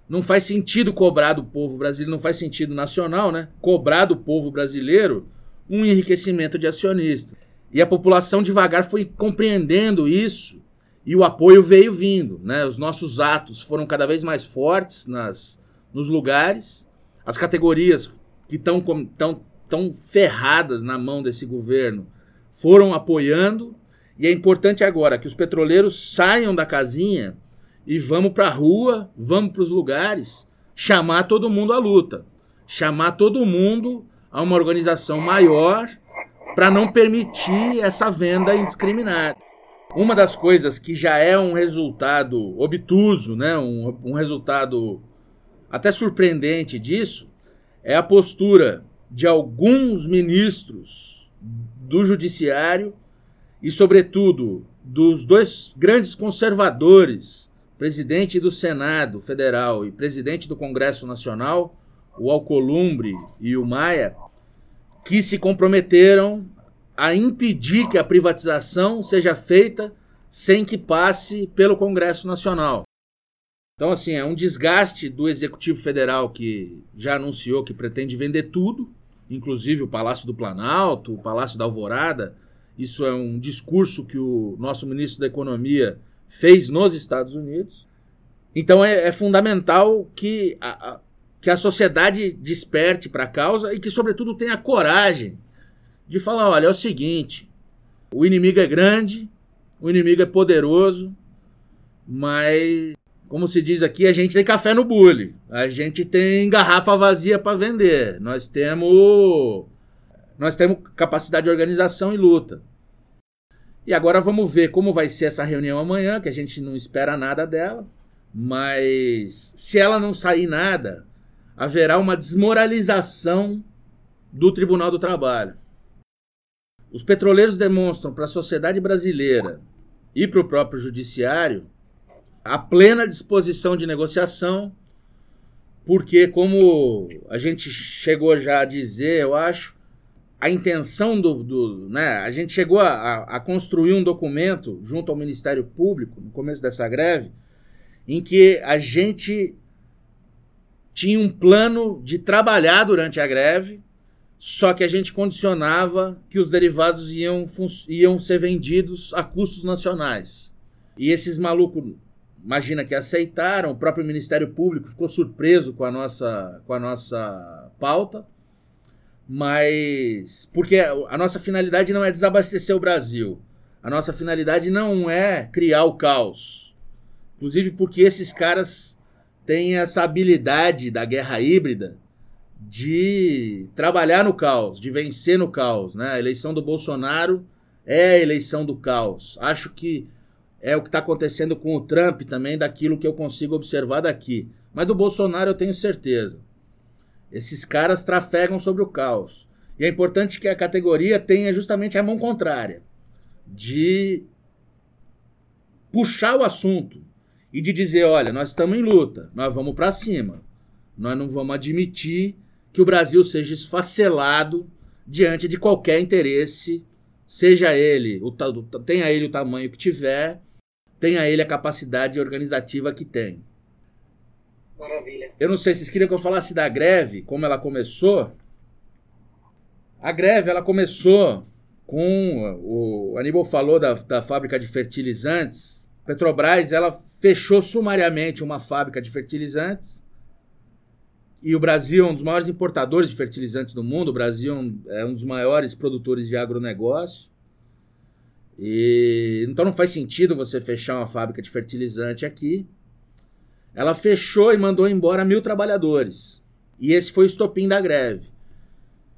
não faz sentido cobrar do povo brasileiro, não faz sentido nacional, né? Cobrar do povo brasileiro um enriquecimento de acionistas. E a população devagar foi compreendendo isso e o apoio veio vindo, né? Os nossos atos foram cada vez mais fortes nas, nos lugares. As categorias que estão tão, tão ferradas na mão desse governo foram apoiando. E é importante agora que os petroleiros saiam da casinha e vamos para a rua, vamos para os lugares, chamar todo mundo à luta, chamar todo mundo a uma organização maior para não permitir essa venda indiscriminada. Uma das coisas que já é um resultado obtuso, né, um, um resultado até surpreendente disso, é a postura de alguns ministros do judiciário e, sobretudo, dos dois grandes conservadores presidente do Senado Federal e presidente do Congresso Nacional, o Alcolumbre e o Maia, que se comprometeram a impedir que a privatização seja feita sem que passe pelo Congresso Nacional. Então, assim, é um desgaste do Executivo Federal que já anunciou que pretende vender tudo, inclusive o Palácio do Planalto, o Palácio da Alvorada. Isso é um discurso que o nosso ministro da Economia fez nos Estados Unidos. Então é, é fundamental que a, a, que a sociedade desperte para a causa e que, sobretudo, tenha coragem de falar: olha, é o seguinte, o inimigo é grande, o inimigo é poderoso, mas, como se diz aqui, a gente tem café no bule, a gente tem garrafa vazia para vender, nós temos, nós temos capacidade de organização e luta. E agora vamos ver como vai ser essa reunião amanhã, que a gente não espera nada dela. Mas se ela não sair nada, haverá uma desmoralização do Tribunal do Trabalho. Os petroleiros demonstram para a sociedade brasileira e para o próprio judiciário a plena disposição de negociação, porque, como a gente chegou já a dizer, eu acho, a intenção do, do, né, a gente chegou a, a, construir um documento junto ao Ministério Público no começo dessa greve, em que a gente tinha um plano de trabalhar durante a greve, só que a gente condicionava que os derivados iam, iam ser vendidos a custos nacionais. E esses malucos, imagina que aceitaram, o próprio Ministério Público ficou surpreso com a nossa, com a nossa pauta mas porque a nossa finalidade não é desabastecer o Brasil. A nossa finalidade não é criar o caos. Inclusive porque esses caras têm essa habilidade da guerra híbrida de trabalhar no caos, de vencer no caos. Né? A eleição do Bolsonaro é a eleição do caos. Acho que é o que está acontecendo com o Trump também, daquilo que eu consigo observar daqui. Mas do Bolsonaro eu tenho certeza. Esses caras trafegam sobre o caos. E é importante que a categoria tenha justamente a mão contrária de puxar o assunto e de dizer, olha, nós estamos em luta, nós vamos para cima. Nós não vamos admitir que o Brasil seja esfacelado diante de qualquer interesse, seja ele, o, tenha ele o tamanho que tiver, tenha ele a capacidade organizativa que tem. Maravilha. Eu não sei, vocês queriam que eu falasse da greve, como ela começou? A greve, ela começou com, o Aníbal falou da, da fábrica de fertilizantes, Petrobras, ela fechou sumariamente uma fábrica de fertilizantes, e o Brasil é um dos maiores importadores de fertilizantes do mundo. O Brasil é um dos maiores produtores de agronegócio. E então não faz sentido você fechar uma fábrica de fertilizante aqui. Ela fechou e mandou embora mil trabalhadores. E esse foi o estopim da greve.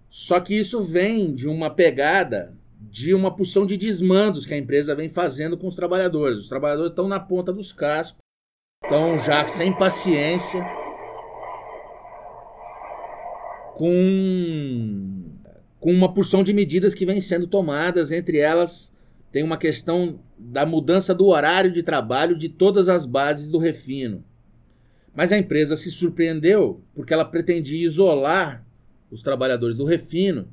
Só que isso vem de uma pegada de uma porção de desmandos que a empresa vem fazendo com os trabalhadores. Os trabalhadores estão na ponta dos cascos, estão já sem paciência com, com uma porção de medidas que vêm sendo tomadas, entre elas tem uma questão da mudança do horário de trabalho de todas as bases do refino. Mas a empresa se surpreendeu porque ela pretendia isolar os trabalhadores do refino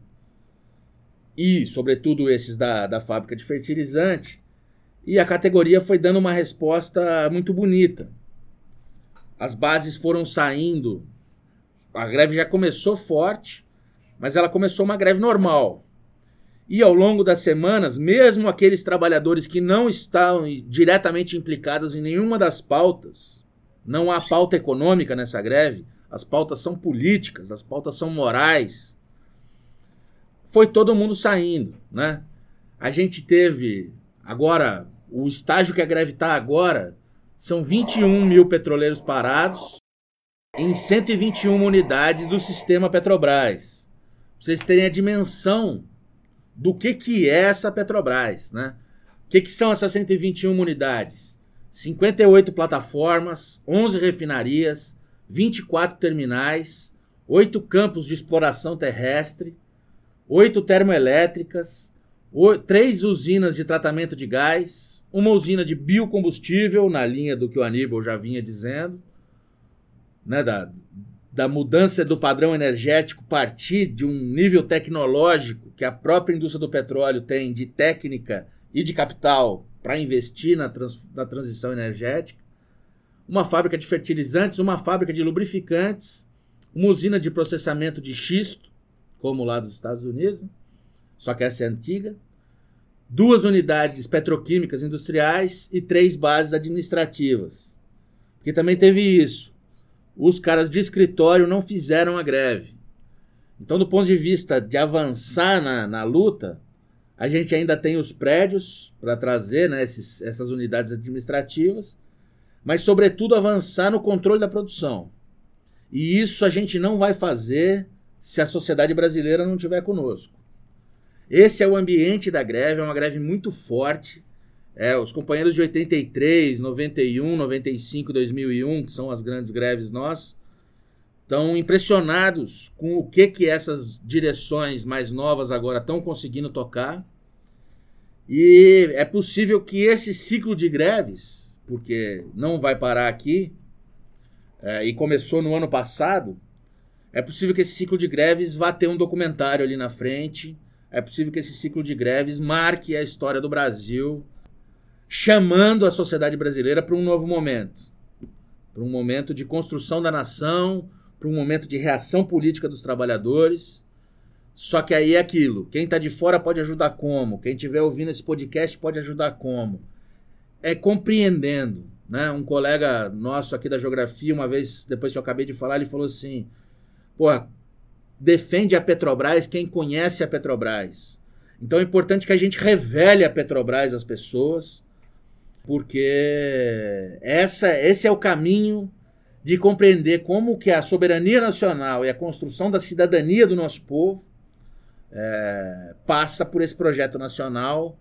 e, sobretudo, esses da, da fábrica de fertilizante. E a categoria foi dando uma resposta muito bonita. As bases foram saindo a greve já começou forte, mas ela começou uma greve normal. E ao longo das semanas, mesmo aqueles trabalhadores que não estão diretamente implicados em nenhuma das pautas, não há pauta econômica nessa greve, as pautas são políticas, as pautas são morais. Foi todo mundo saindo, né? A gente teve agora o estágio que a greve está agora são 21 mil petroleiros parados em 121 unidades do sistema Petrobras. Pra vocês terem a dimensão do que, que é essa Petrobras, né? O que, que são essas 121 unidades? 58 plataformas, 11 refinarias, 24 terminais, 8 campos de exploração terrestre, 8 termoelétricas, 3 usinas de tratamento de gás, uma usina de biocombustível, na linha do que o Aníbal já vinha dizendo, né, da, da mudança do padrão energético partir de um nível tecnológico que a própria indústria do petróleo tem de técnica e de capital para investir na, trans, na transição energética, uma fábrica de fertilizantes, uma fábrica de lubrificantes, uma usina de processamento de xisto, como lá dos Estados Unidos, só que essa é antiga, duas unidades petroquímicas industriais e três bases administrativas. Porque também teve isso os caras de escritório não fizeram a greve. Então, do ponto de vista de avançar na, na luta, a gente ainda tem os prédios para trazer né, esses, essas unidades administrativas, mas, sobretudo, avançar no controle da produção. E isso a gente não vai fazer se a sociedade brasileira não estiver conosco. Esse é o ambiente da greve, é uma greve muito forte. É, os companheiros de 83, 91, 95, 2001, que são as grandes greves nossas, estão impressionados com o que que essas direções mais novas agora estão conseguindo tocar. E é possível que esse ciclo de greves, porque não vai parar aqui, é, e começou no ano passado, é possível que esse ciclo de greves vá ter um documentário ali na frente. É possível que esse ciclo de greves marque a história do Brasil chamando a sociedade brasileira para um novo momento para um momento de construção da nação, para um momento de reação política dos trabalhadores. Só que aí é aquilo: quem está de fora pode ajudar como? Quem estiver ouvindo esse podcast pode ajudar como? É compreendendo. Né? Um colega nosso aqui da geografia, uma vez, depois que eu acabei de falar, ele falou assim: pô, defende a Petrobras quem conhece a Petrobras. Então é importante que a gente revele a Petrobras às pessoas porque essa, esse é o caminho de compreender como que a soberania nacional e a construção da cidadania do nosso povo é, passa por esse projeto nacional,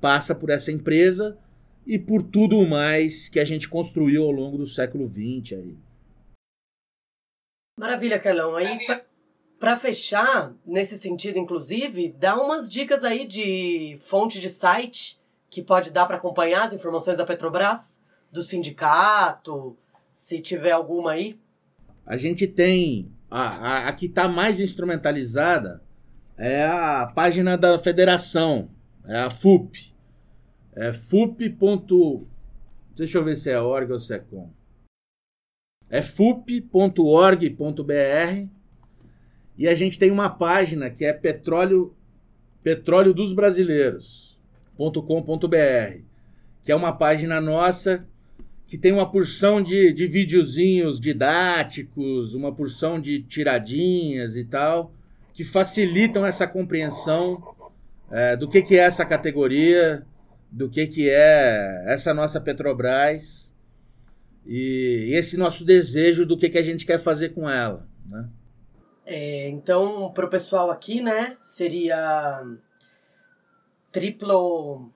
passa por essa empresa e por tudo mais que a gente construiu ao longo do século XX aí. Maravilha, Carlão. Aí, para fechar, nesse sentido, inclusive, dá umas dicas aí de fonte de site que pode dar para acompanhar as informações da Petrobras? do sindicato, se tiver alguma aí. A gente tem. A, a, a que está mais instrumentalizada é a página da federação, é a FUP. É FUP. Deixa eu ver se é org ou se é com. É fup.org.br e a gente tem uma página que é petróleo, petróleo dos brasileiros.com.br, que é uma página nossa que tem uma porção de, de videozinhos didáticos, uma porção de tiradinhas e tal, que facilitam essa compreensão é, do que, que é essa categoria, do que, que é essa nossa Petrobras e esse nosso desejo do que, que a gente quer fazer com ela. Né? É, então, para o pessoal aqui, né, seria triplo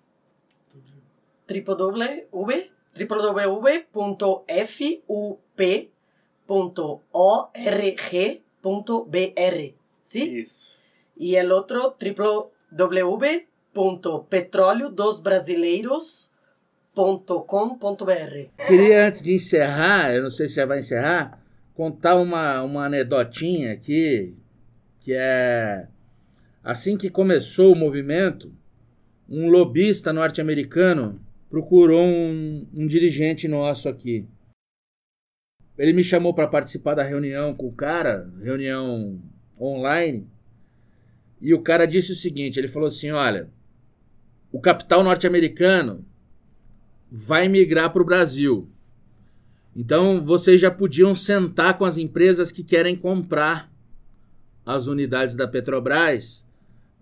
www www.fup.org.br, ¿sí? Y el otro www.petroleodosbrasileiros.com.br. Queria, antes de encerrar, eu não sei se já vai encerrar, contar uma, uma anedotinha aqui, que é assim que começou o movimento, um lobista norte-americano procurou um, um dirigente nosso aqui. Ele me chamou para participar da reunião com o cara, reunião online, e o cara disse o seguinte: ele falou assim, olha, o capital norte-americano vai migrar para o Brasil. Então vocês já podiam sentar com as empresas que querem comprar as unidades da Petrobras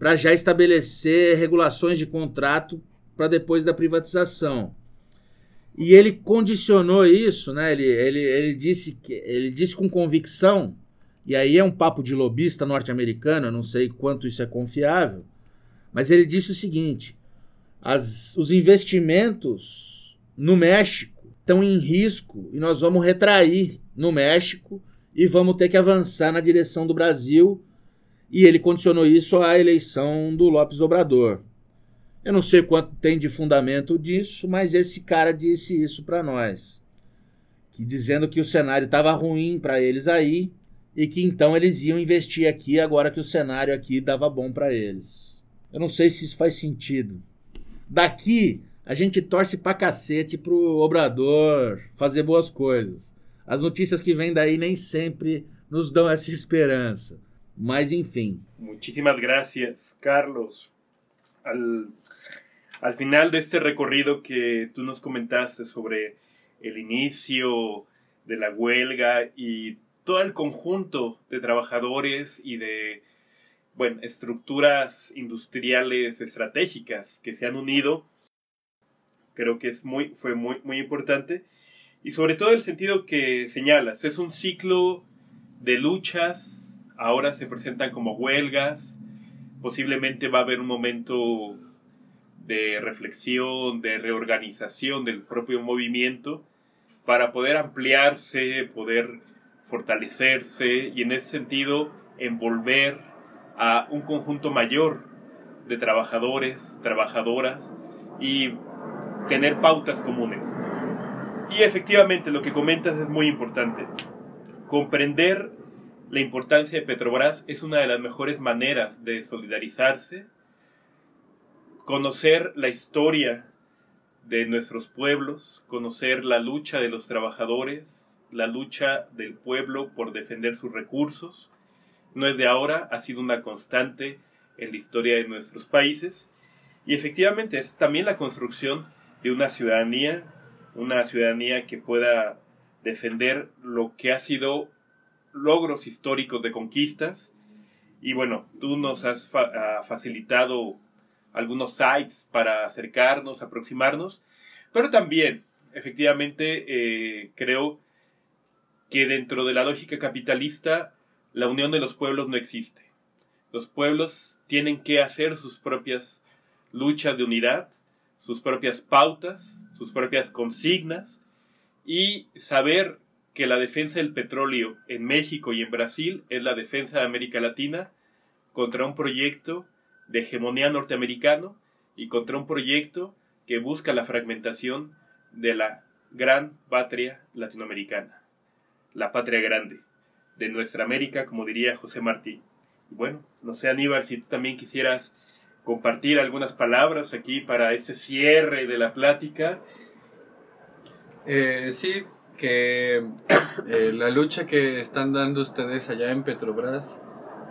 para já estabelecer regulações de contrato para depois da privatização. E ele condicionou isso, né? Ele, ele, ele, disse que, ele disse com convicção, e aí é um papo de lobista norte-americano, não sei quanto isso é confiável, mas ele disse o seguinte: as, os investimentos no México estão em risco e nós vamos retrair no México e vamos ter que avançar na direção do Brasil. E ele condicionou isso à eleição do Lopes Obrador. Eu não sei quanto tem de fundamento disso, mas esse cara disse isso para nós. Que dizendo que o cenário estava ruim para eles aí e que então eles iam investir aqui agora que o cenário aqui dava bom para eles. Eu não sei se isso faz sentido. Daqui a gente torce pra cacete pro Obrador fazer boas coisas. As notícias que vêm daí nem sempre nos dão essa esperança. Mas enfim. Muchísimas gracias, Carlos. Al al final de este recorrido que tú nos comentaste sobre el inicio de la huelga y todo el conjunto de trabajadores y de bueno, estructuras industriales estratégicas que se han unido, creo que es muy, fue muy, muy importante. Y sobre todo el sentido que señalas, es un ciclo de luchas, ahora se presentan como huelgas, posiblemente va a haber un momento de reflexión, de reorganización del propio movimiento para poder ampliarse, poder fortalecerse y en ese sentido envolver a un conjunto mayor de trabajadores, trabajadoras y tener pautas comunes. Y efectivamente lo que comentas es muy importante. Comprender la importancia de Petrobras es una de las mejores maneras de solidarizarse, conocer la historia de nuestros pueblos, conocer la lucha de los trabajadores, la lucha del pueblo por defender sus recursos. No es de ahora, ha sido una constante en la historia de nuestros países y efectivamente es también la construcción de una ciudadanía, una ciudadanía que pueda defender lo que ha sido logros históricos de conquistas. Y bueno, tú nos has facilitado algunos sites para acercarnos, aproximarnos, pero también, efectivamente, eh, creo que dentro de la lógica capitalista, la unión de los pueblos no existe. Los pueblos tienen que hacer sus propias luchas de unidad, sus propias pautas, sus propias consignas y saber que la defensa del petróleo en México y en Brasil es la defensa de América Latina contra un proyecto de hegemonía norteamericano y contra un proyecto que busca la fragmentación de la gran patria latinoamericana, la patria grande de nuestra América, como diría José Martí. Bueno, no sé Aníbal, si tú también quisieras compartir algunas palabras aquí para este cierre de la plática. Eh, sí, que eh, la lucha que están dando ustedes allá en Petrobras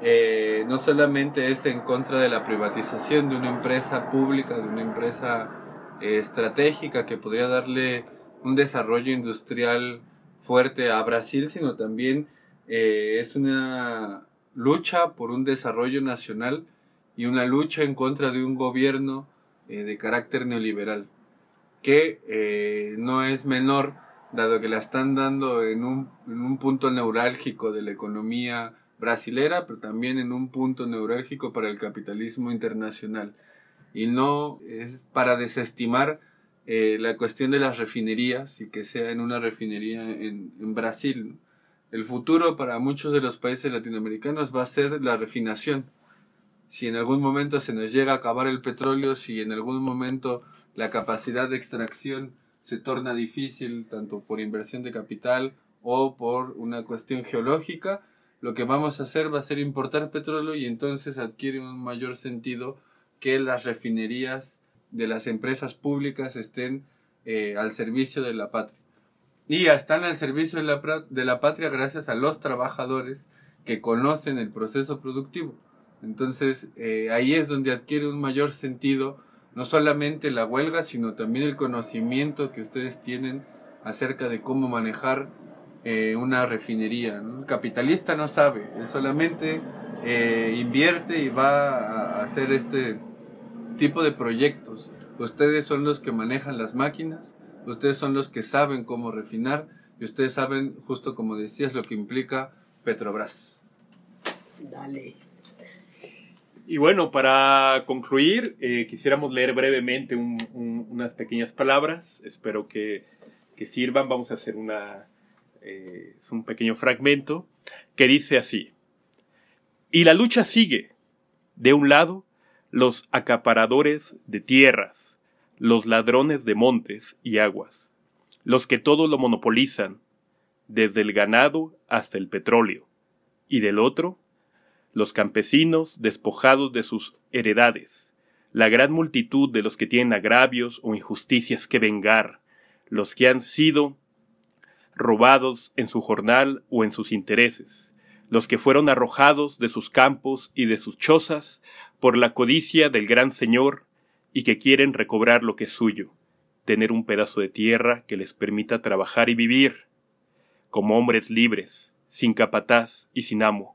eh, no solamente es en contra de la privatización de una empresa pública, de una empresa estratégica que podría darle un desarrollo industrial fuerte a Brasil, sino también es una lucha por un desarrollo nacional y una lucha en contra de un gobierno de carácter neoliberal, que no es menor dado que la están dando en un, en un punto neurálgico de la economía brasilera, pero también en un punto neurálgico para el capitalismo internacional. Y no es para desestimar eh, la cuestión de las refinerías y que sea en una refinería en, en Brasil. El futuro para muchos de los países latinoamericanos va a ser la refinación. Si en algún momento se nos llega a acabar el petróleo, si en algún momento la capacidad de extracción se torna difícil tanto por inversión de capital o por una cuestión geológica, lo que vamos a hacer va a ser importar petróleo y entonces adquiere un mayor sentido que las refinerías de las empresas públicas estén eh, al servicio de la patria. Y están al servicio de la, patria gracias a los trabajadores que conocen el proceso productivo. Entonces eh, ahí es donde adquiere un mayor sentido no solamente la huelga, sino también el conocimiento que ustedes tienen acerca de cómo manejar eh, una refinería. El capitalista no sabe, él solamente eh, invierte y va a hacer este tipo de proyectos. Ustedes son los que manejan las máquinas, ustedes son los que saben cómo refinar y ustedes saben, justo como decías, lo que implica Petrobras. Dale. Y bueno, para concluir, eh, quisiéramos leer brevemente unas pequeñas palabras. Espero que, sirvan. Vamos a hacer una, eh, un pequeño fragmento que dice así. Y la lucha sigue. De un lado, los acaparadores de tierras, los ladrones de montes y aguas, los que todo lo monopolizan, desde el ganado hasta el petróleo. Y del otro, los campesinos despojados de sus heredades, la gran multitud de los que tienen agravios o injusticias que vengar, los que han sido robados en su jornal o en sus intereses, los que fueron arrojados de sus campos y de sus chozas por la codicia del gran Señor y que quieren recobrar lo que es suyo, tener un pedazo de tierra que les permita trabajar y vivir, como hombres libres, sin capataz y sin amo,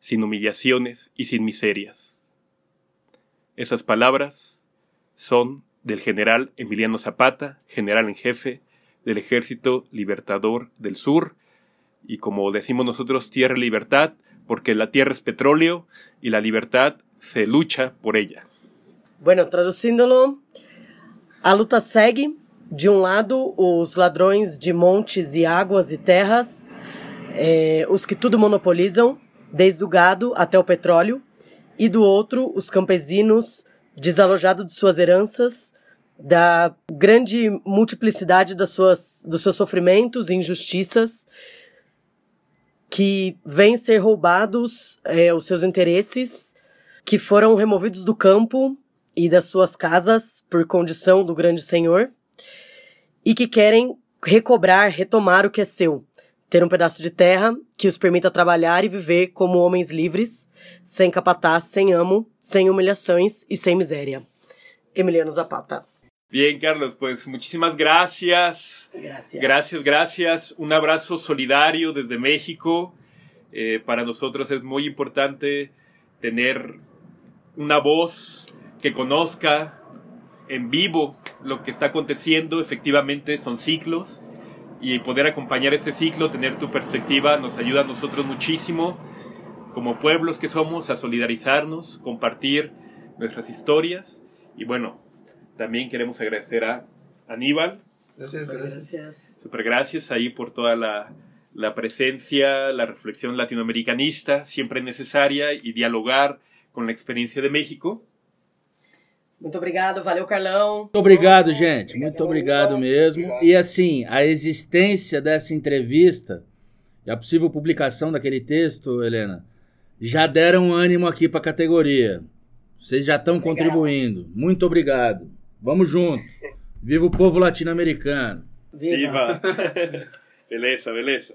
sin humillaciones y sin miserias. Esas palabras son del general Emiliano Zapata, general en jefe del Ejército Libertador del Sur, y como decimos nosotros, tierra y libertad, porque la tierra es petróleo y la libertad se lucha por ella. Bueno, traduciéndolo, a luta segue. De um lado, os ladrões de montes e águas e terras, eh, os que tudo monopolizam, desde o gado até o petróleo, e do outro, os campesinos desalojados de suas heranças, da grande multiplicidade das suas, dos seus sofrimentos e injustiças, que vêm ser roubados é, os seus interesses, que foram removidos do campo e das suas casas por condição do grande senhor, e que querem recobrar, retomar o que é seu, ter um pedaço de terra que os permita trabalhar e viver como homens livres, sem capataz, sem amo, sem humilhações e sem miséria. Emiliano Zapata. Bien, Carlos, pues muchísimas gracias. Gracias. Gracias, gracias. Un abrazo solidario desde México. Eh, para nosotros es muy importante tener una voz que conozca en vivo lo que está aconteciendo. Efectivamente, son ciclos y poder acompañar ese ciclo, tener tu perspectiva, nos ayuda a nosotros muchísimo, como pueblos que somos, a solidarizarnos, compartir nuestras historias. Y bueno, también queremos agradecer a Aníbal. Super gracias. Super gracias ahí por toda la, la presencia, la reflexión latinoamericanista, siempre necesaria, y dialogar con la experiencia de México. Muito obrigado, valeu, Carlão. Muito obrigado, gente. Muito obrigado mesmo. E assim, a existência dessa entrevista e a possível publicação daquele texto, Helena, já deram ânimo aqui para a categoria. Vocês já estão contribuindo. Muito obrigado. Vamos junto. Viva o povo latino-americano. Viva! beleza, beleza.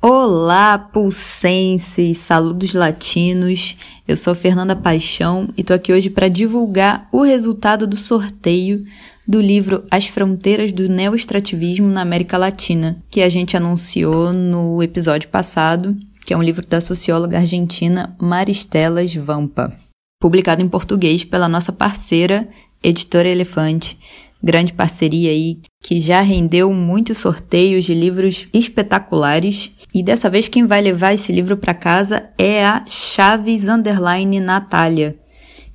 Olá, pulsenses, saludos latinos. Eu sou Fernanda Paixão e tô aqui hoje para divulgar o resultado do sorteio do livro As Fronteiras do Neoestrativismo na América Latina, que a gente anunciou no episódio passado, que é um livro da socióloga argentina Maristelas Vampa, publicado em português pela nossa parceira Editora Elefante grande parceria aí que já rendeu muitos sorteios de livros espetaculares. E dessa vez quem vai levar esse livro para casa é a Chaves Underline Natália,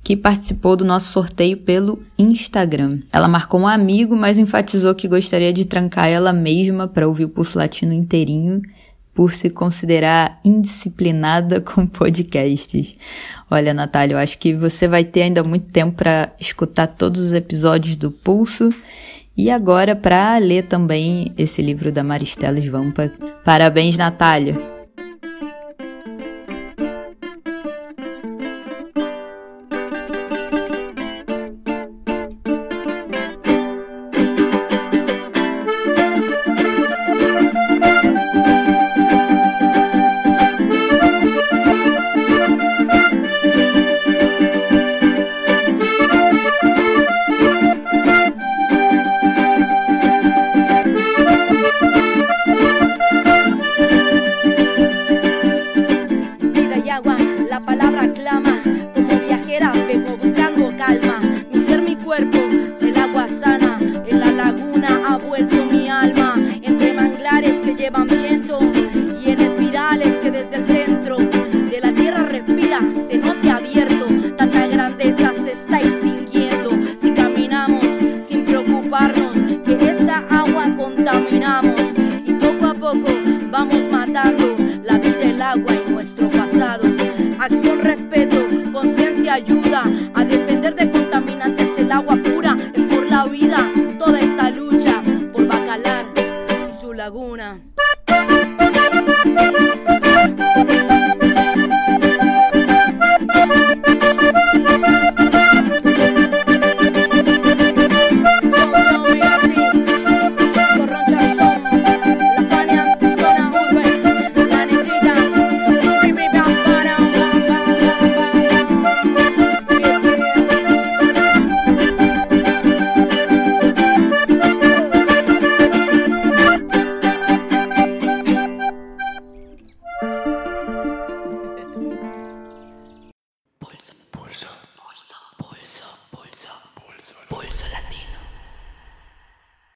que participou do nosso sorteio pelo Instagram. Ela marcou um amigo, mas enfatizou que gostaria de trancar ela mesma para ouvir o Pulso Latino inteirinho por se considerar indisciplinada com podcasts. Olha, Natália, eu acho que você vai ter ainda muito tempo para escutar todos os episódios do Pulso e agora para ler também esse livro da Maristela Svampa. Parabéns, Natália!